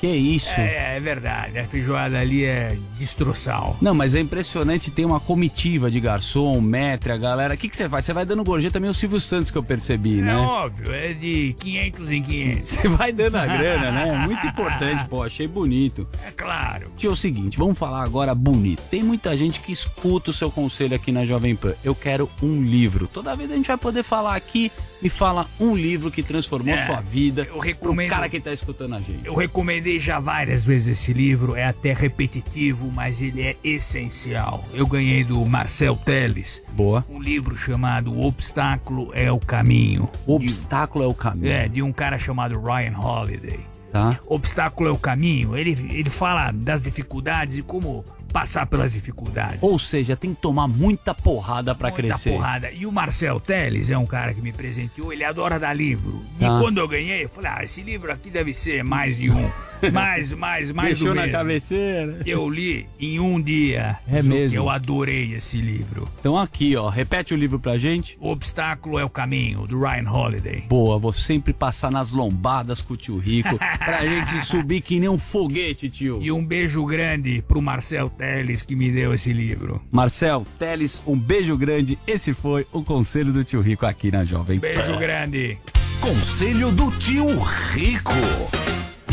Que isso? É, é verdade, a feijoada ali é destruição. Não, mas é impressionante, tem uma comitiva de garçom, metre, a galera. O que, que você faz? Você vai dando gorjeta também o Silvio Santos que eu percebi, É né? óbvio, é de 500 em 500. Você vai dando a grana, né? Muito importante, pô, achei bonito. (laughs) É claro. Tio, é o seguinte, vamos falar agora bonito. Tem muita gente que escuta o seu conselho aqui na Jovem Pan. Eu quero um livro. Toda vez a gente vai poder falar aqui, me fala um livro que transformou É, sua vida. eu recomendo- Pro cara que tá escutando a gente. Eu recomendei já várias vezes esse livro, é até repetitivo, mas ele é essencial. Eu ganhei do Marcel Teles. Boa. Um livro chamado O Obstáculo é o Caminho. O Obstáculo é o Caminho. É, de um cara chamado Ryan Holiday. Tá. Obstáculo é o caminho. Ele, ele fala das dificuldades e como passar pelas dificuldades. Ou seja, tem que tomar muita porrada pra Muita crescer. porrada. E o Marcel Teles é um cara que me presenteou, ele adora dar livro. E Tá. quando eu ganhei, eu falei, ah, esse livro aqui deve ser mais de um. (laughs) Mais, mais, mais Deixou do na mesmo. cabeceira. Eu li em um dia. É mesmo? eu adorei esse livro. Então aqui, ó, repete o livro pra gente. O Obstáculo é o Caminho, do Ryan Holiday. Boa, vou sempre passar nas lombadas com o tio Rico (laughs) pra gente subir que nem um foguete, tio. E um beijo grande pro Marcel Teles que me deu esse livro. Marcel, Teles, um beijo grande. Esse foi o conselho do tio Rico aqui na Jovem Beijo Pan. grande. Conselho do tio Rico.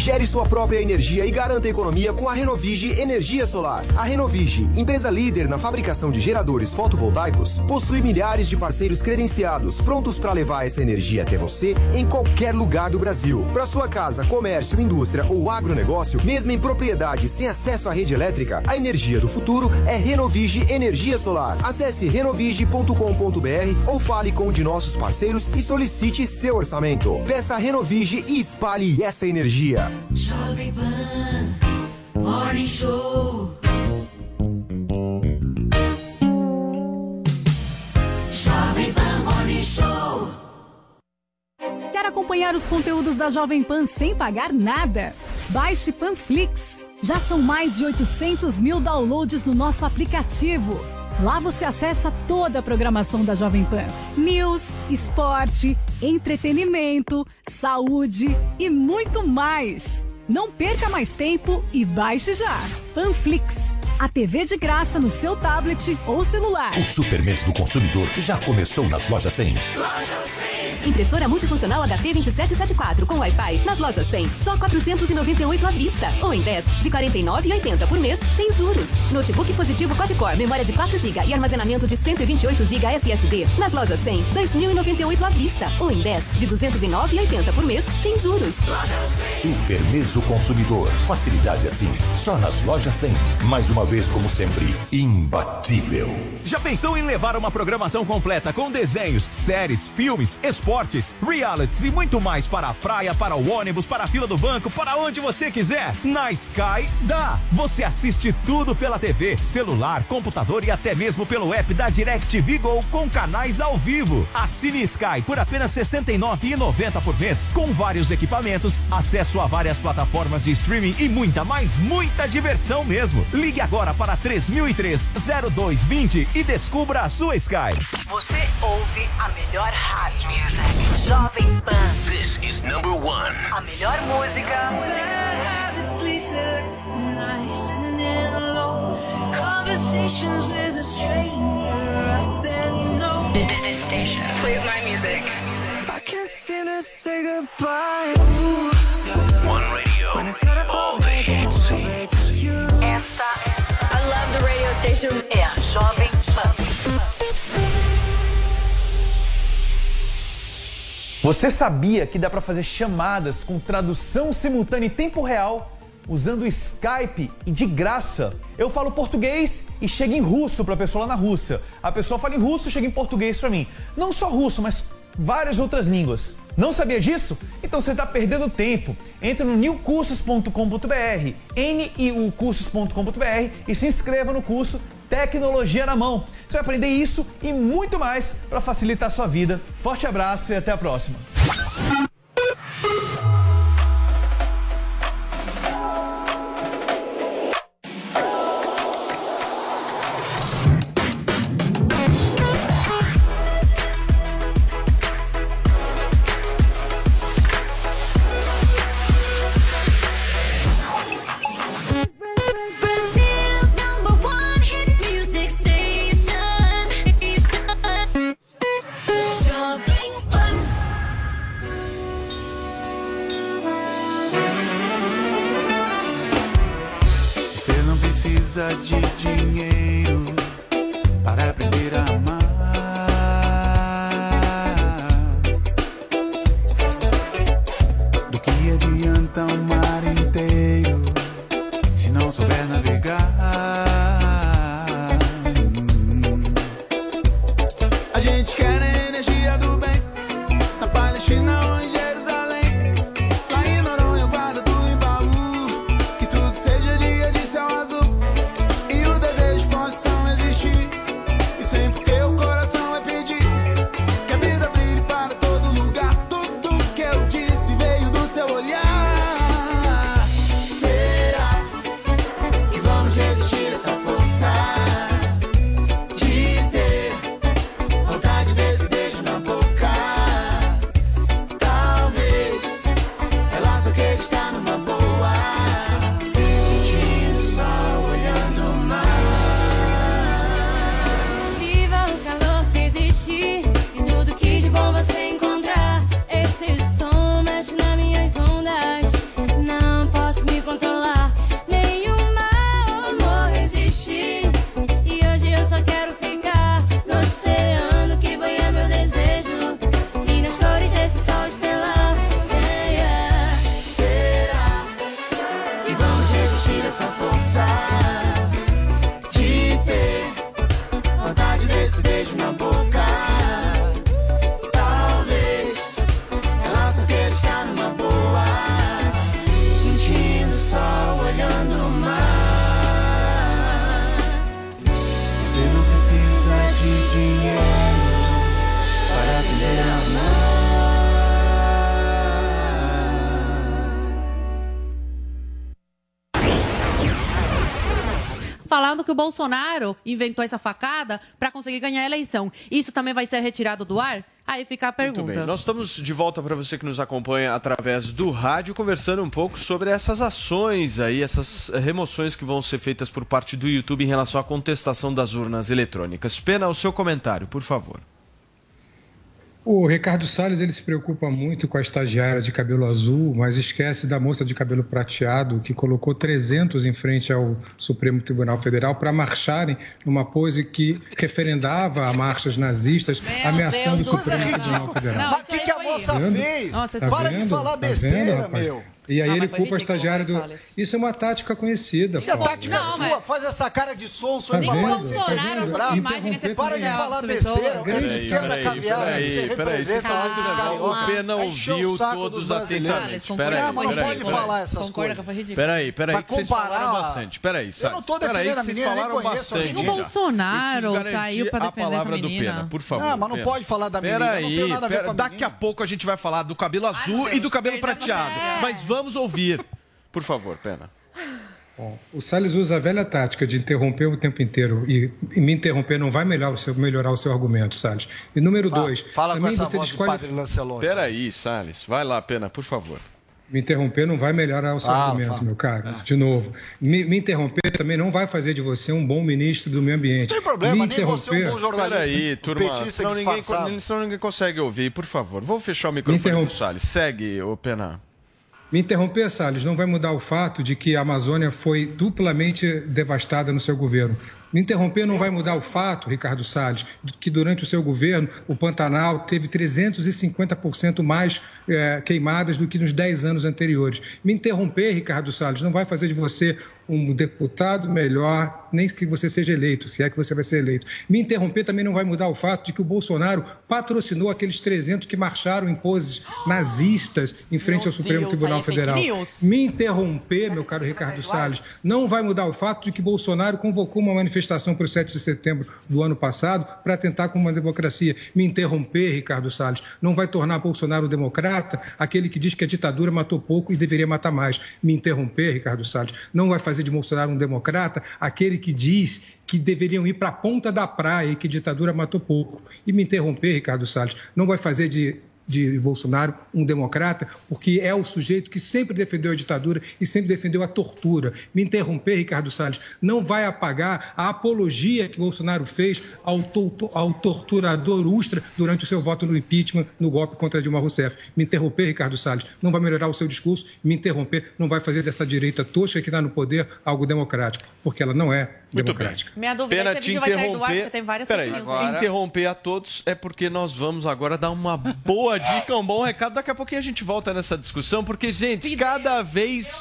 Gere sua própria energia e garanta economia com a Renovige Energia Solar. A Renovige, empresa líder na fabricação de geradores fotovoltaicos, possui milhares de parceiros credenciados, prontos para levar essa energia até você em qualquer lugar do Brasil. Para sua casa, comércio, indústria ou agronegócio, mesmo em propriedade sem acesso à rede elétrica, a energia do futuro é Renovige Energia Solar. Acesse renovige.com.br ou fale com um de nossos parceiros e solicite seu orçamento. Peça Renovige e espalhe essa energia. Jovem Pan Morning Show. Jovem Pan Morning Show. Quer acompanhar os conteúdos da Jovem Pan sem pagar nada? Baixe Panflix. Já são mais de 800 mil downloads no nosso aplicativo. Lá você acessa toda a programação da Jovem Pan: news, esporte, entretenimento, saúde e muito mais. Não perca mais tempo e baixe já. Panflix. A TV de graça no seu tablet ou celular. O Super Mês do Consumidor já começou nas lojas 100. Impressora multifuncional HT 2774 com Wi-Fi nas lojas 100, só 498 à vista. Ou em 10, de 49,80 por mês, sem juros. Notebook positivo quad-core, memória de 4 GB e armazenamento de 128 GB SSD nas lojas 100, 2.098 à vista. Ou em 10, de 209,80 por mês, sem juros. Super Mês do Consumidor. Facilidade assim, só nas lojas 100. Mais uma vez, como sempre, imbatível. Já pensou em levar uma programação completa com desenhos, séries, filmes, esportes, realities e muito mais para a praia, para o ônibus, para a fila do banco, para onde você quiser? Na Sky dá! Você assiste tudo pela TV, celular, computador e até mesmo pelo app da DirecTV Go com canais ao vivo. Assine Sky por apenas R$ 69,90 por mês, com vários equipamentos, acesso a várias plataformas de streaming e muita, mais muita diversão mesmo. Ligue agora para 3003 0220 e descubra a sua Sky. Você ouve a melhor rádio. Jovem Pan. This is number one. A melhor música. Conversations with a stranger. This station plays my music. I can't seem to say goodbye. One radio, all the É a Jovem Pan. Você sabia que dá para fazer chamadas com tradução simultânea em tempo real usando o Skype e de graça? Eu falo português e chega em russo para a pessoa lá na Rússia. A pessoa fala em russo e chega em português para mim. Não só russo, mas várias outras línguas. Não sabia disso? Então você está perdendo tempo. Entre no newcursos.com.br, niucursos.com.br e se inscreva no curso Tecnologia na Mão. Você vai aprender isso e muito mais para facilitar a sua vida. Forte abraço e até a próxima. yourself que o Bolsonaro inventou essa facada para conseguir ganhar a eleição. Isso também vai ser retirado do ar? Aí fica a pergunta. Nós estamos de volta para você que nos acompanha através do rádio, conversando um pouco sobre essas ações aí, essas remoções que vão ser feitas por parte do YouTube em relação à contestação das urnas eletrônicas. Pena, o seu comentário, por favor. O Ricardo Salles ele se preocupa muito com a estagiária de cabelo azul, mas esquece da moça de cabelo prateado que colocou 300 em frente ao Supremo Tribunal Federal para marcharem numa pose que referendava a marchas nazistas, ameaçando Deus o Supremo. Tribunal Federal. Mas o que, que a moça Vendo? fez? Nossa, Para tá de vendo? falar Tá besteira, vendo, rapaz? meu. E aí Ah, ele mas culpa a ridículo, estagiária do. Salles. Isso é uma tática conhecida. E a tática sua, faz essa cara de sonso Tá aí aparecer. Tá imagem Para de falar besteira. Essa esquerda caviar aí, você peraí, peraí, vocês representa lá dos muito nervosos. carioca. O Pena Vai encher o ouviu saco todos atentamente. Peraí, Não, mas não pode falar essas Concorda coisas. que? Peraí, peraí, Vai que vocês falaram bastante. Peraí, Eu não tô defendendo a que vocês menina, nem falaram conheço. O Bolsonaro saiu pra garantir defender a essa palavra do menina. Pena, por favor. Não, mas não pode falar da menina, não tem Peraí, nada a ver pera- com a daqui a pouco a gente vai falar do cabelo azul e do cabelo prateado. Mas vamos ouvir. Por favor, Pena. Bom, o Salles usa a velha tática de interromper o tempo inteiro e, e me interromper não vai melhorar o seu, melhorar o seu argumento, Salles. E número Fala- dois, fala com essa você voz de desquali- Padre Lancelotti. Peraí, Salles. Vai lá, Pena, por favor. Me interromper não vai melhorar o seu Fala, argumento, fala. meu caro. De novo. Me, me interromper também não vai fazer de você um bom ministro do meio ambiente. Não tem problema, me nem você é um bom jornalista. Peraí, turma. Senão ninguém, senão ninguém consegue ouvir, por favor. Vou fechar o microfone interrompe. do Salles. Segue, ô Pena. Me interromper, Salles, não vai mudar o fato de que a Amazônia foi duplamente devastada no seu governo. Me interromper não vai mudar o fato, Ricardo Salles, de que durante o seu governo o Pantanal teve 350% mais eh, queimadas do que nos 10 anos anteriores. Me interromper, Ricardo Salles, não vai fazer de você um deputado melhor, nem que você seja eleito, se é que você vai ser eleito. Me interromper também não vai mudar o fato de que o Bolsonaro patrocinou aqueles 300 que marcharam em poses nazistas em frente ao Supremo Deus, Tribunal é Federal. Me interromper, meu caro Ricardo Salles, não vai mudar o fato de que Bolsonaro convocou uma manifestação para o 7 de setembro do ano passado para tentar com uma democracia. Me interromper, Ricardo Salles, não vai tornar Bolsonaro democrata, aquele que diz que a ditadura matou pouco e deveria matar mais. Me interromper, Ricardo Salles, não vai fazer de Bolsonaro um democrata, aquele que diz que deveriam ir para a ponta da praia e que ditadura matou pouco. E me interromper, Ricardo Salles, não vai fazer de de Bolsonaro um democrata, porque é o sujeito que sempre defendeu a ditadura e sempre defendeu a tortura. Me interromper, Ricardo Salles, não vai apagar a apologia que Bolsonaro fez ao, to- ao torturador Ustra durante o seu voto no impeachment, no golpe contra Dilma Rousseff. Me interromper, Ricardo Salles, não vai melhorar o seu discurso. Me interromper, não vai fazer dessa direita tosca que está no poder algo democrático, porque ela não é Muito democrática. Minha dúvida Pena é se te esse vídeo vai sair do ar, interromper. porque tem várias Peraí, agora... interromper a todos é porque nós vamos agora dar uma boa dica, um bom recado. Daqui a pouquinho a gente volta nessa discussão, porque, gente, cada vez.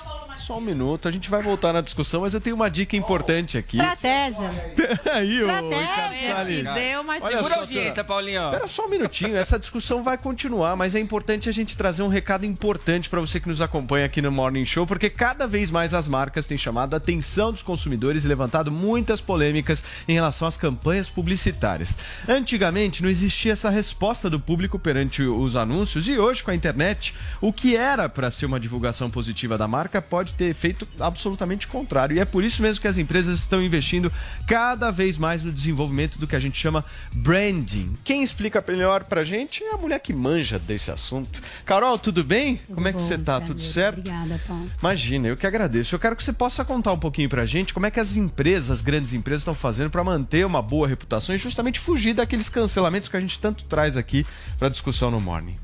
Só um minuto, a gente vai voltar na discussão, mas eu tenho uma dica importante aqui. Estratégia. (laughs) Peraí, ô Ricardo Estratégia. Salles. Deu, mas Olha segura só, a audiência. Paulinho. Espera só um minutinho, essa discussão vai continuar, mas é importante a gente trazer um recado importante para você que nos acompanha aqui no Morning Show, porque cada vez mais as marcas têm chamado a atenção dos consumidores e levantado muitas polêmicas em relação às campanhas publicitárias. Antigamente não existia essa resposta do público perante os anúncios e hoje com a internet, o que era para ser uma divulgação positiva da marca pode ter efeito absolutamente contrário. E é por isso mesmo que as empresas estão investindo cada vez mais no desenvolvimento do que a gente chama branding. Quem explica melhor pra gente é a mulher que manja desse assunto. Carol, tudo bem? Como é que você tá? Tudo certo? Obrigada, Paulo. Imagina, eu que agradeço. Eu quero que você possa contar um pouquinho pra gente como é que as empresas, as grandes empresas, estão fazendo para manter uma boa reputação e justamente fugir daqueles cancelamentos que a gente tanto traz aqui pra discussão no Morning.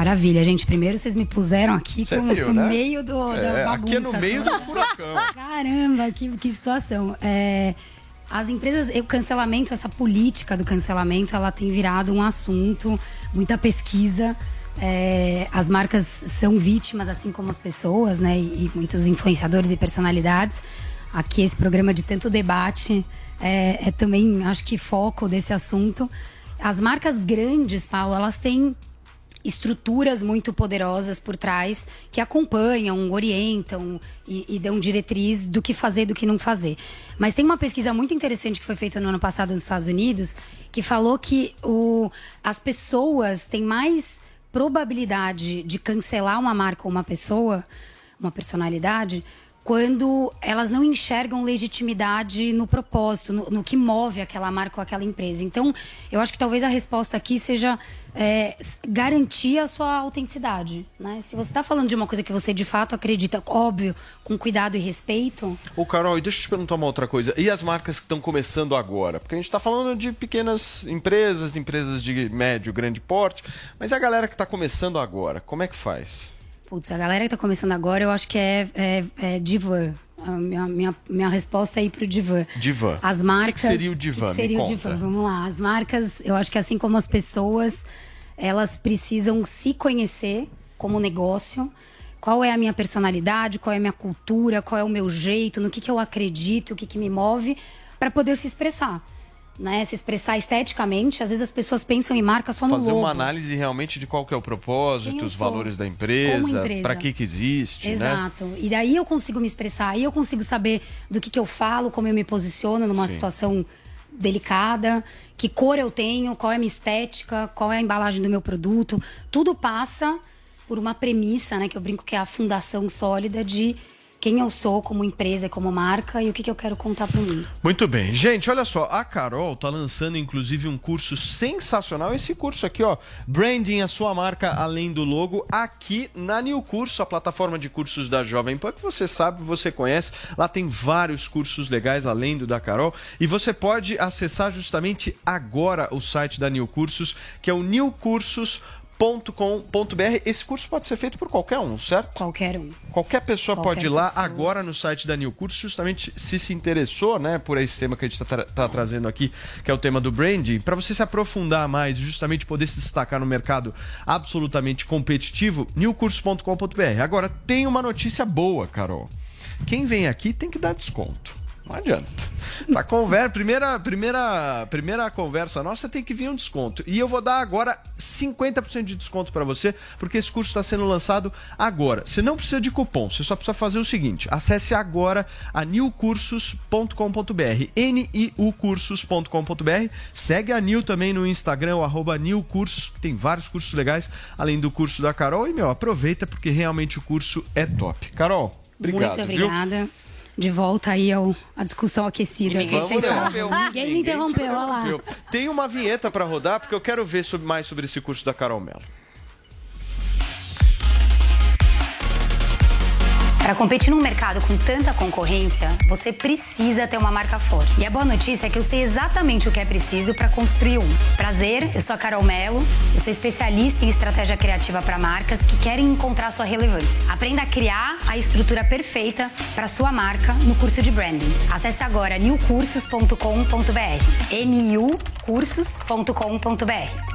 Maravilha, gente. Primeiro vocês me puseram aqui com- viu, no né? meio do, É, da bagunça. aqui é no meio do furacão. (laughs) Caramba, que, que situação. É, as empresas, o cancelamento, essa política do cancelamento, ela tem virado um assunto, muita pesquisa. É, as marcas são vítimas, assim como as pessoas, né? E, e muitos influenciadores e personalidades. Aqui esse programa de tanto debate é, é também, acho que, foco desse assunto. As marcas grandes, Paulo, elas têm estruturas muito poderosas por trás que acompanham, orientam e, e dão diretriz do que fazer e do que não fazer. Mas tem uma pesquisa muito interessante que foi feita no ano passado nos Estados Unidos que falou que o, as pessoas têm mais probabilidade de cancelar uma marca ou uma pessoa, uma personalidade, quando elas não enxergam legitimidade no propósito, no, no que move aquela marca ou aquela empresa. Então, eu acho que talvez a resposta aqui seja é, garantir a sua autenticidade. Né? Se você está falando de uma coisa que você de fato acredita, óbvio, com cuidado e respeito, Ô, Carol, deixa eu te perguntar uma outra coisa. E as marcas que estão começando agora? Porque a gente está falando de pequenas empresas, empresas de médio, grande porte, mas e a galera que está começando agora, como é que faz? Putz, a galera que tá começando agora, eu acho que é, é, é divã. A minha, minha, minha resposta é ir pro divã. Divã. As O marcas. que que seria o divã? que que seria Me o conta. divã? Vamos lá. As marcas, eu acho que assim como as pessoas, elas precisam se conhecer como negócio. Qual é a minha personalidade, qual é a minha cultura, qual é o meu jeito, no que, que eu acredito, o que, que me move, para poder se expressar. Né? Se expressar esteticamente, às vezes as pessoas pensam em marca só no Fazer logo. uma análise realmente de qual que é o propósito, os valores da empresa, empresa. para que que existe, né? Exato. E daí eu consigo me expressar, aí eu consigo saber do que, que eu falo, como eu me posiciono numa Sim. situação delicada, que cor eu tenho, qual é a minha estética, qual é a embalagem do meu produto. Tudo passa por uma premissa, né, que eu brinco que é a fundação sólida de quem eu sou como empresa, como marca e o que, que eu quero contar para o mundo. Muito bem. Gente, olha só, a Carol tá lançando inclusive um curso sensacional. Esse curso aqui, ó, Branding a sua marca além do logo, aqui na New Curso, a plataforma de cursos da Jovem Pan, que você sabe, você conhece. Lá tem vários cursos legais além do da Carol. E você pode acessar justamente agora o site da New Cursos, que é o newcursos.com.br. Esse curso pode ser feito por qualquer um, certo? Qualquer um. Qualquer pessoa Qualquer pode ir lá pessoa. agora no site da New Curso, justamente se se interessou, né, por esse tema que a gente está trazendo aqui, que é o tema do branding, para você se aprofundar mais e justamente poder se destacar no mercado absolutamente competitivo, newcurso.com.br. Agora, tem uma notícia boa, Carol. Quem vem aqui tem que dar desconto. Não adianta. Pra conver... primeira, primeira, primeira conversa nossa tem que vir um desconto. E eu vou dar agora 50% de desconto pra você, porque esse curso está sendo lançado agora. Você não precisa de cupom, você só precisa fazer o seguinte: acesse agora a newcursos.com.br, niucursos.com.br. Segue a Nil também no Instagram, o arroba newcursos, que tem vários cursos legais, além do curso da Carol. E, meu, aproveita porque realmente o curso é top. Carol, obrigado. Muito viu? De volta aí ao, à discussão aquecida. Ninguém interrompeu. Ninguém me interrompeu, olha lá. Tem uma vinheta pra rodar, porque eu quero ver sobre- mais sobre esse curso da Carol Mello. Para competir num mercado com tanta concorrência, você precisa ter uma marca forte. E a boa notícia é que eu sei exatamente o que é preciso para construir um. Prazer, eu sou a Carol Mello, eu sou especialista em estratégia criativa para marcas que querem encontrar sua relevância. Aprenda a criar a estrutura perfeita para sua marca no curso de branding. Acesse agora newcursos.com.br. niucursos.com.br.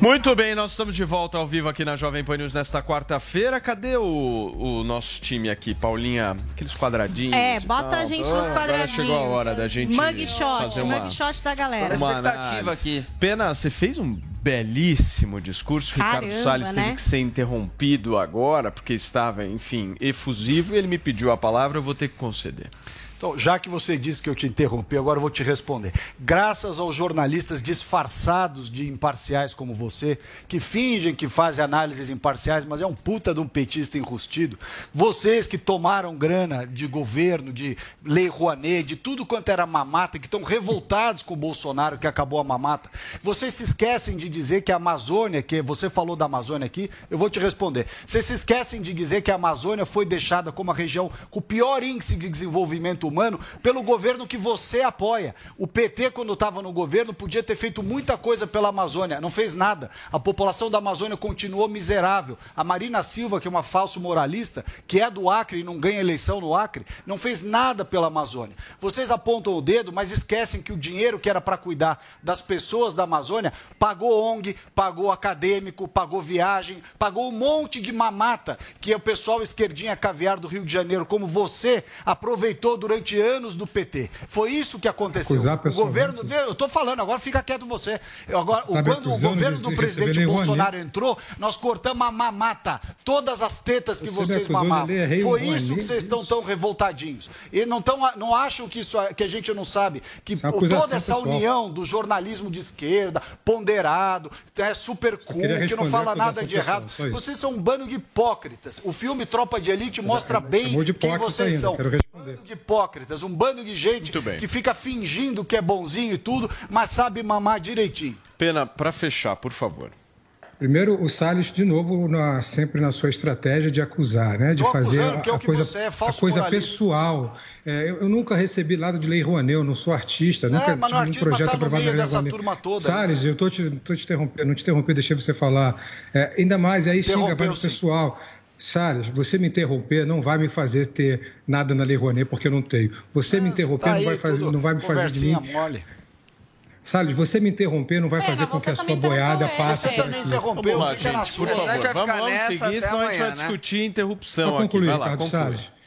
Muito bem, nós estamos de volta ao vivo aqui na Jovem Pan News nesta quarta-feira. Cadê o, o nosso time aqui, Paulinha? Aqueles quadradinhos. É, bota tal. a gente nos agora quadradinhos. Chegou a hora da gente Mugshot, fazer uma... mugshot da galera. uma expectativa aqui. Pena, você fez um belíssimo discurso. Caramba, Ricardo Salles né? teve que ser interrompido agora, porque estava, enfim, efusivo. E ele me pediu a palavra, eu vou ter que conceder. Então, já que você disse que eu te interrompi, agora eu vou te responder. Graças aos jornalistas disfarçados de imparciais como você, que fingem que fazem análises imparciais, mas é um puta de um petista enrustido. Vocês que tomaram grana de governo, de Lei Rouanet, de tudo quanto era mamata, que estão revoltados com o Bolsonaro que acabou a mamata. Vocês se esquecem de dizer que a Amazônia, que você falou da Amazônia aqui, eu vou te responder. Vocês se esquecem de dizer que a Amazônia foi deixada como a região com o pior índice de desenvolvimento humano pelo governo que você apoia. O PT, quando estava no governo, podia ter feito muita coisa pela Amazônia, não fez nada. A população da Amazônia continuou miserável. A Marina Silva, que é uma falso moralista, que é do Acre e não ganha eleição no Acre, não fez nada pela Amazônia. Vocês apontam o dedo, mas esquecem que o dinheiro que era para cuidar das pessoas da Amazônia pagou ONG, pagou acadêmico, pagou viagem, pagou um monte de mamata que é o pessoal esquerdinha caviar do Rio de Janeiro, como você, aproveitou durante durante anos do PT. Foi isso que aconteceu. Acusar o governo, eu tô falando, agora fica quieto você. Agora, Tá quando o governo do presidente Bolsonaro Rouanet. entrou, nós cortamos a mamata, todas as tetas que Você vocês mamavam. Foi Rouanet, isso que vocês estão tão revoltadinhos. E não tão, não acham que isso é- que a gente não sabe que é toda essa pessoal. união do jornalismo de esquerda, ponderado, é super cool, que não fala nada de errado. Vocês são um bando de hipócritas. O filme Tropa de Elite mostra bem chamou de quem vocês ainda, são. quero responder. Um bando de hipócritas, um bando de gente que fica fingindo que é bonzinho e tudo, mas sabe mamar direitinho. Pena, pra fechar, por favor. Primeiro, o Salles, de novo, na- sempre na sua estratégia de acusar, né? De Tô fazer a, é a coisa, é, a coisa pessoal. É, eu, eu nunca recebi nada de Lei Rouanet, eu não sou artista, nunca É, mas no tive nenhum artista projeto tá aprovado na Lei Rouanet. turma toda, Salles, eu tô te, tô te interrompendo, não te interrompi, deixei você falar. É, ainda mais, aí xinga vai no sim. pessoal. Salles, você me interromper não vai me fazer ter nada na Lei Rouanet, porque eu não tenho. Você me interromper Tá não vai, fazer, não vai me fazer de mim. mole. Salles, você me interromper não vai fazer com que a sua boiada passe Você por também aqui. interrompeu, Vamos lá, fica na gente, por favor. Vamos, vamos seguir, senão a gente vai amanhã, né? discutir interrupção Para concluir, aqui. Vai lá, Ricardo conclui. Salles.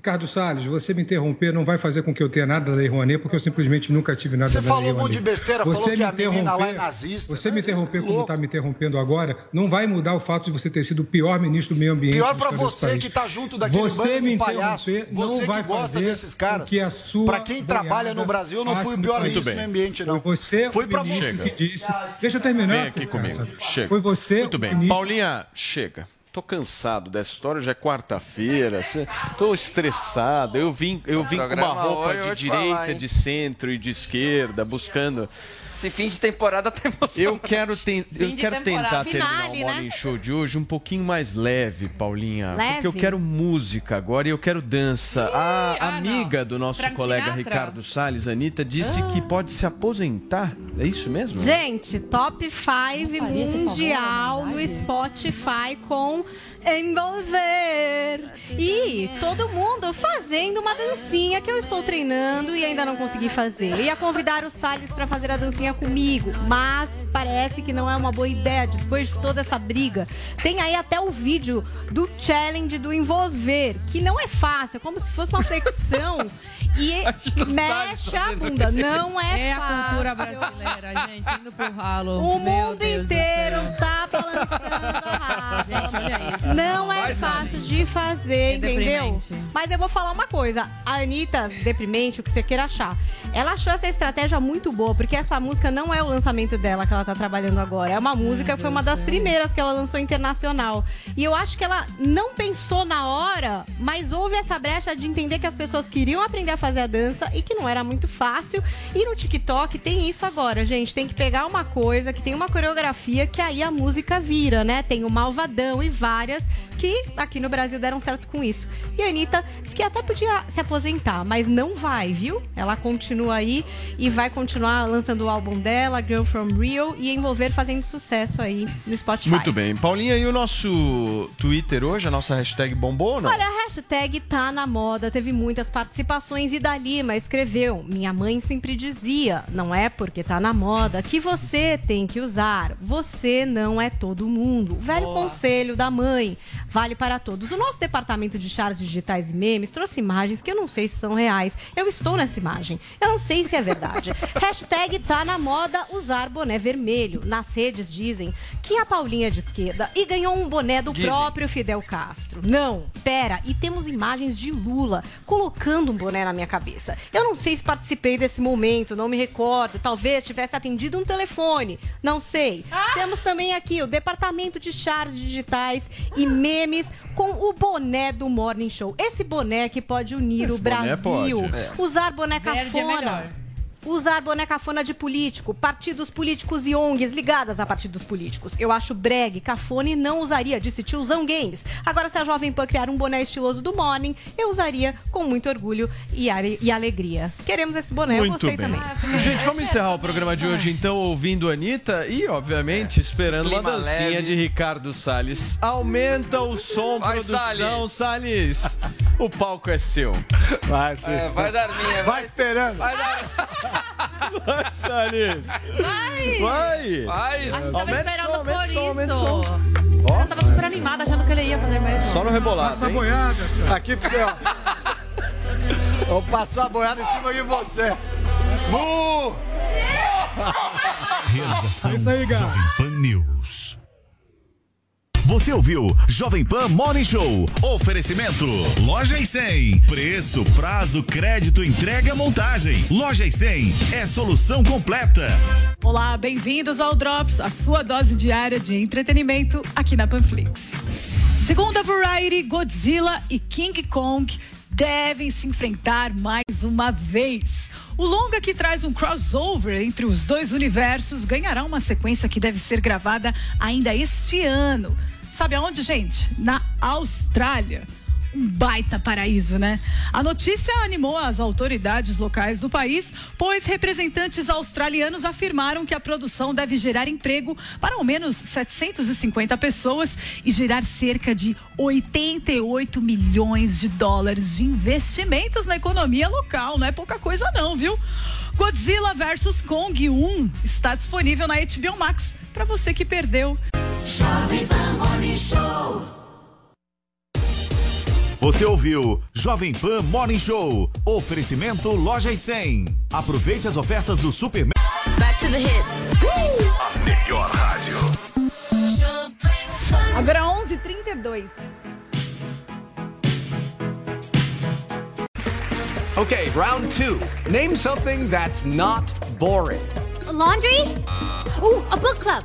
Ricardo Salles, você me interromper não vai fazer com que eu tenha nada da Lei Rouanet, porque eu simplesmente nunca tive nada Você da Lei falou um monte de besteira, você falou que a menina lá é nazista. Você me interromper como está me interrompendo agora, não vai mudar o fato de você ter sido o pior ministro do meio ambiente. Pior desse você que tá junto daquele Você bando me de palhaço. Você não que vai gosta fazer desses caras. com que a sua Pra quem trabalha no Brasil, eu não fui o pior no ministro do meio ambiente, não. Foi você Foi ministro você. que disse. Deixa eu terminar. Vem aqui comigo. Chega. Foi você Muito bem. Paulinha, chega. Tô cansado dessa história, já é quarta-feira. Tô estressado. Eu vim, eu vim com uma roupa de direita, de centro e de esquerda, buscando. Esse fim de temporada tá emocionante. Eu quero, ten- eu quero tentar terminar Finale, o Morning né? Show de hoje um pouquinho mais leve, Paulinha. Leve? Porque eu quero música agora e eu quero dança. a ah, amiga do nosso Frank colega Sinatra? Ricardo Salles, Anitta, disse que pode se aposentar. É isso mesmo? Gente, top 5 mundial no Spotify com Envolver. E todo mundo fazendo uma dancinha que eu estou treinando e ainda não consegui fazer. Eu ia convidar o Salles para fazer a dancinha comigo, mas parece que não é uma boa ideia depois de toda essa briga. Tem aí até o vídeo do challenge do Envolver, que não é fácil, é como se fosse uma flexão (laughs) e mexe a bunda. Não é, É a fácil. cultura brasileira, gente, indo pro ralo. O Meu mundo Deus inteiro tá balançando a. Gente, olha isso. Não é fácil de fazer, É entendeu? deprimente. Mas eu vou falar uma coisa. A Anitta, deprimente, o que você queira achar. Ela achou essa estratégia muito boa, porque essa música não é o lançamento dela que ela tá trabalhando agora. É uma música que foi uma das primeiras que ela lançou internacional. E eu acho que ela não pensou na hora, mas houve essa brecha de entender que as pessoas queriam aprender a fazer a dança e que não era muito fácil. E no TikTok tem isso agora, gente. Tem que pegar uma coisa que tem uma coreografia que aí a música vira, né? Tem o Malvadão e várias que aqui no Brasil deram certo com isso. E a Anitta disse que até podia se aposentar, mas não vai, viu? Ela continua aí e vai continuar lançando o álbum dela, Girl From Rio, e envolver fazendo sucesso aí no Spotify. Muito bem. Paulinha, e o nosso Twitter hoje, a nossa hashtag bombou ou não? Olha, a hashtag tá na moda, teve muitas participações e Dalima escreveu: Minha mãe sempre dizia, não é porque tá na moda que você tem que usar. Você não é todo mundo. Velho conselho da mãe. Vale para todos. O nosso departamento de charts digitais e memes trouxe imagens que eu não sei se são reais. Eu estou nessa imagem. Eu não sei se é verdade. (laughs) Hashtag tá na moda usar boné vermelho. Nas redes dizem que a Paulinha é de esquerda e ganhou um boné do Dizem. próprio Fidel Castro. Não, pera. E temos imagens de Lula colocando um boné na minha cabeça. Eu não sei se participei desse momento, não me recordo. Talvez tivesse atendido um telefone. Não sei. Temos também aqui o departamento de charts digitais e memes com o boné do Morning Show. Esse boné que pode unir Esse o Brasil. pode. É. Usar boné Verde é cafona. Usar boné cafona de político, partidos políticos e ONGs ligadas a partidos políticos. Eu acho breg, cafona e não usaria, disse tiozão Games. Agora, se a Jovem Pan criar um boné estiloso do Morning, eu usaria com muito orgulho e, e alegria. Queremos esse boné, eu Muito gostei bem. também. Gente, vamos encerrar o programa de hoje então ouvindo a Anitta e, obviamente, esperando uma clima dancinha leve. de Ricardo Salles. Aumenta o som, Vai, produção, Salles. O palco é seu. Vai, sim. É, vai dar minha. Vai esperando. Vai dar. Vai, Salles. Vai! Vai. Vai. A gente tava Aumenta esperando som, por som, isso. som. Eu tava super animada, achando que ele ia fazer mesmo. Só no rebolado, Passa a hein? boiada. Aqui pra você, ó. Vou passar a boiada em cima de você. Mu! Realização Jovem Pan News. Você ouviu Jovem Pan Morning Show. Oferecimento. Loja e 100. Preço, prazo, crédito, entrega, montagem. Loja e 100 é solução completa. Olá, bem-vindos ao Drops, a sua dose diária de entretenimento aqui na Panflix. Segundo a Variety, Godzilla e King Kong devem se enfrentar mais uma vez. O longa que traz um crossover entre os dois universos ganhará uma sequência que deve ser gravada ainda este ano. Sabe aonde, gente? Na Austrália. Um baita paraíso, né? A notícia animou as autoridades locais do país, pois representantes australianos afirmaram que a produção deve gerar emprego para ao menos 750 pessoas e gerar cerca de 88 milhões de dólares de investimentos na economia local. Não é pouca coisa, não, viu? Godzilla vs Kong 1 está disponível na HBO Max para você que perdeu. Jovem Pan Morning Show. Você ouviu Jovem Pan Morning Show. Oferecimento Loja e 100. Aproveite as ofertas do Super. Back to the hits. A melhor rádio. Agora 11h32. Okay, round two. Name something that's not boring. laundry? Ooh, a book club.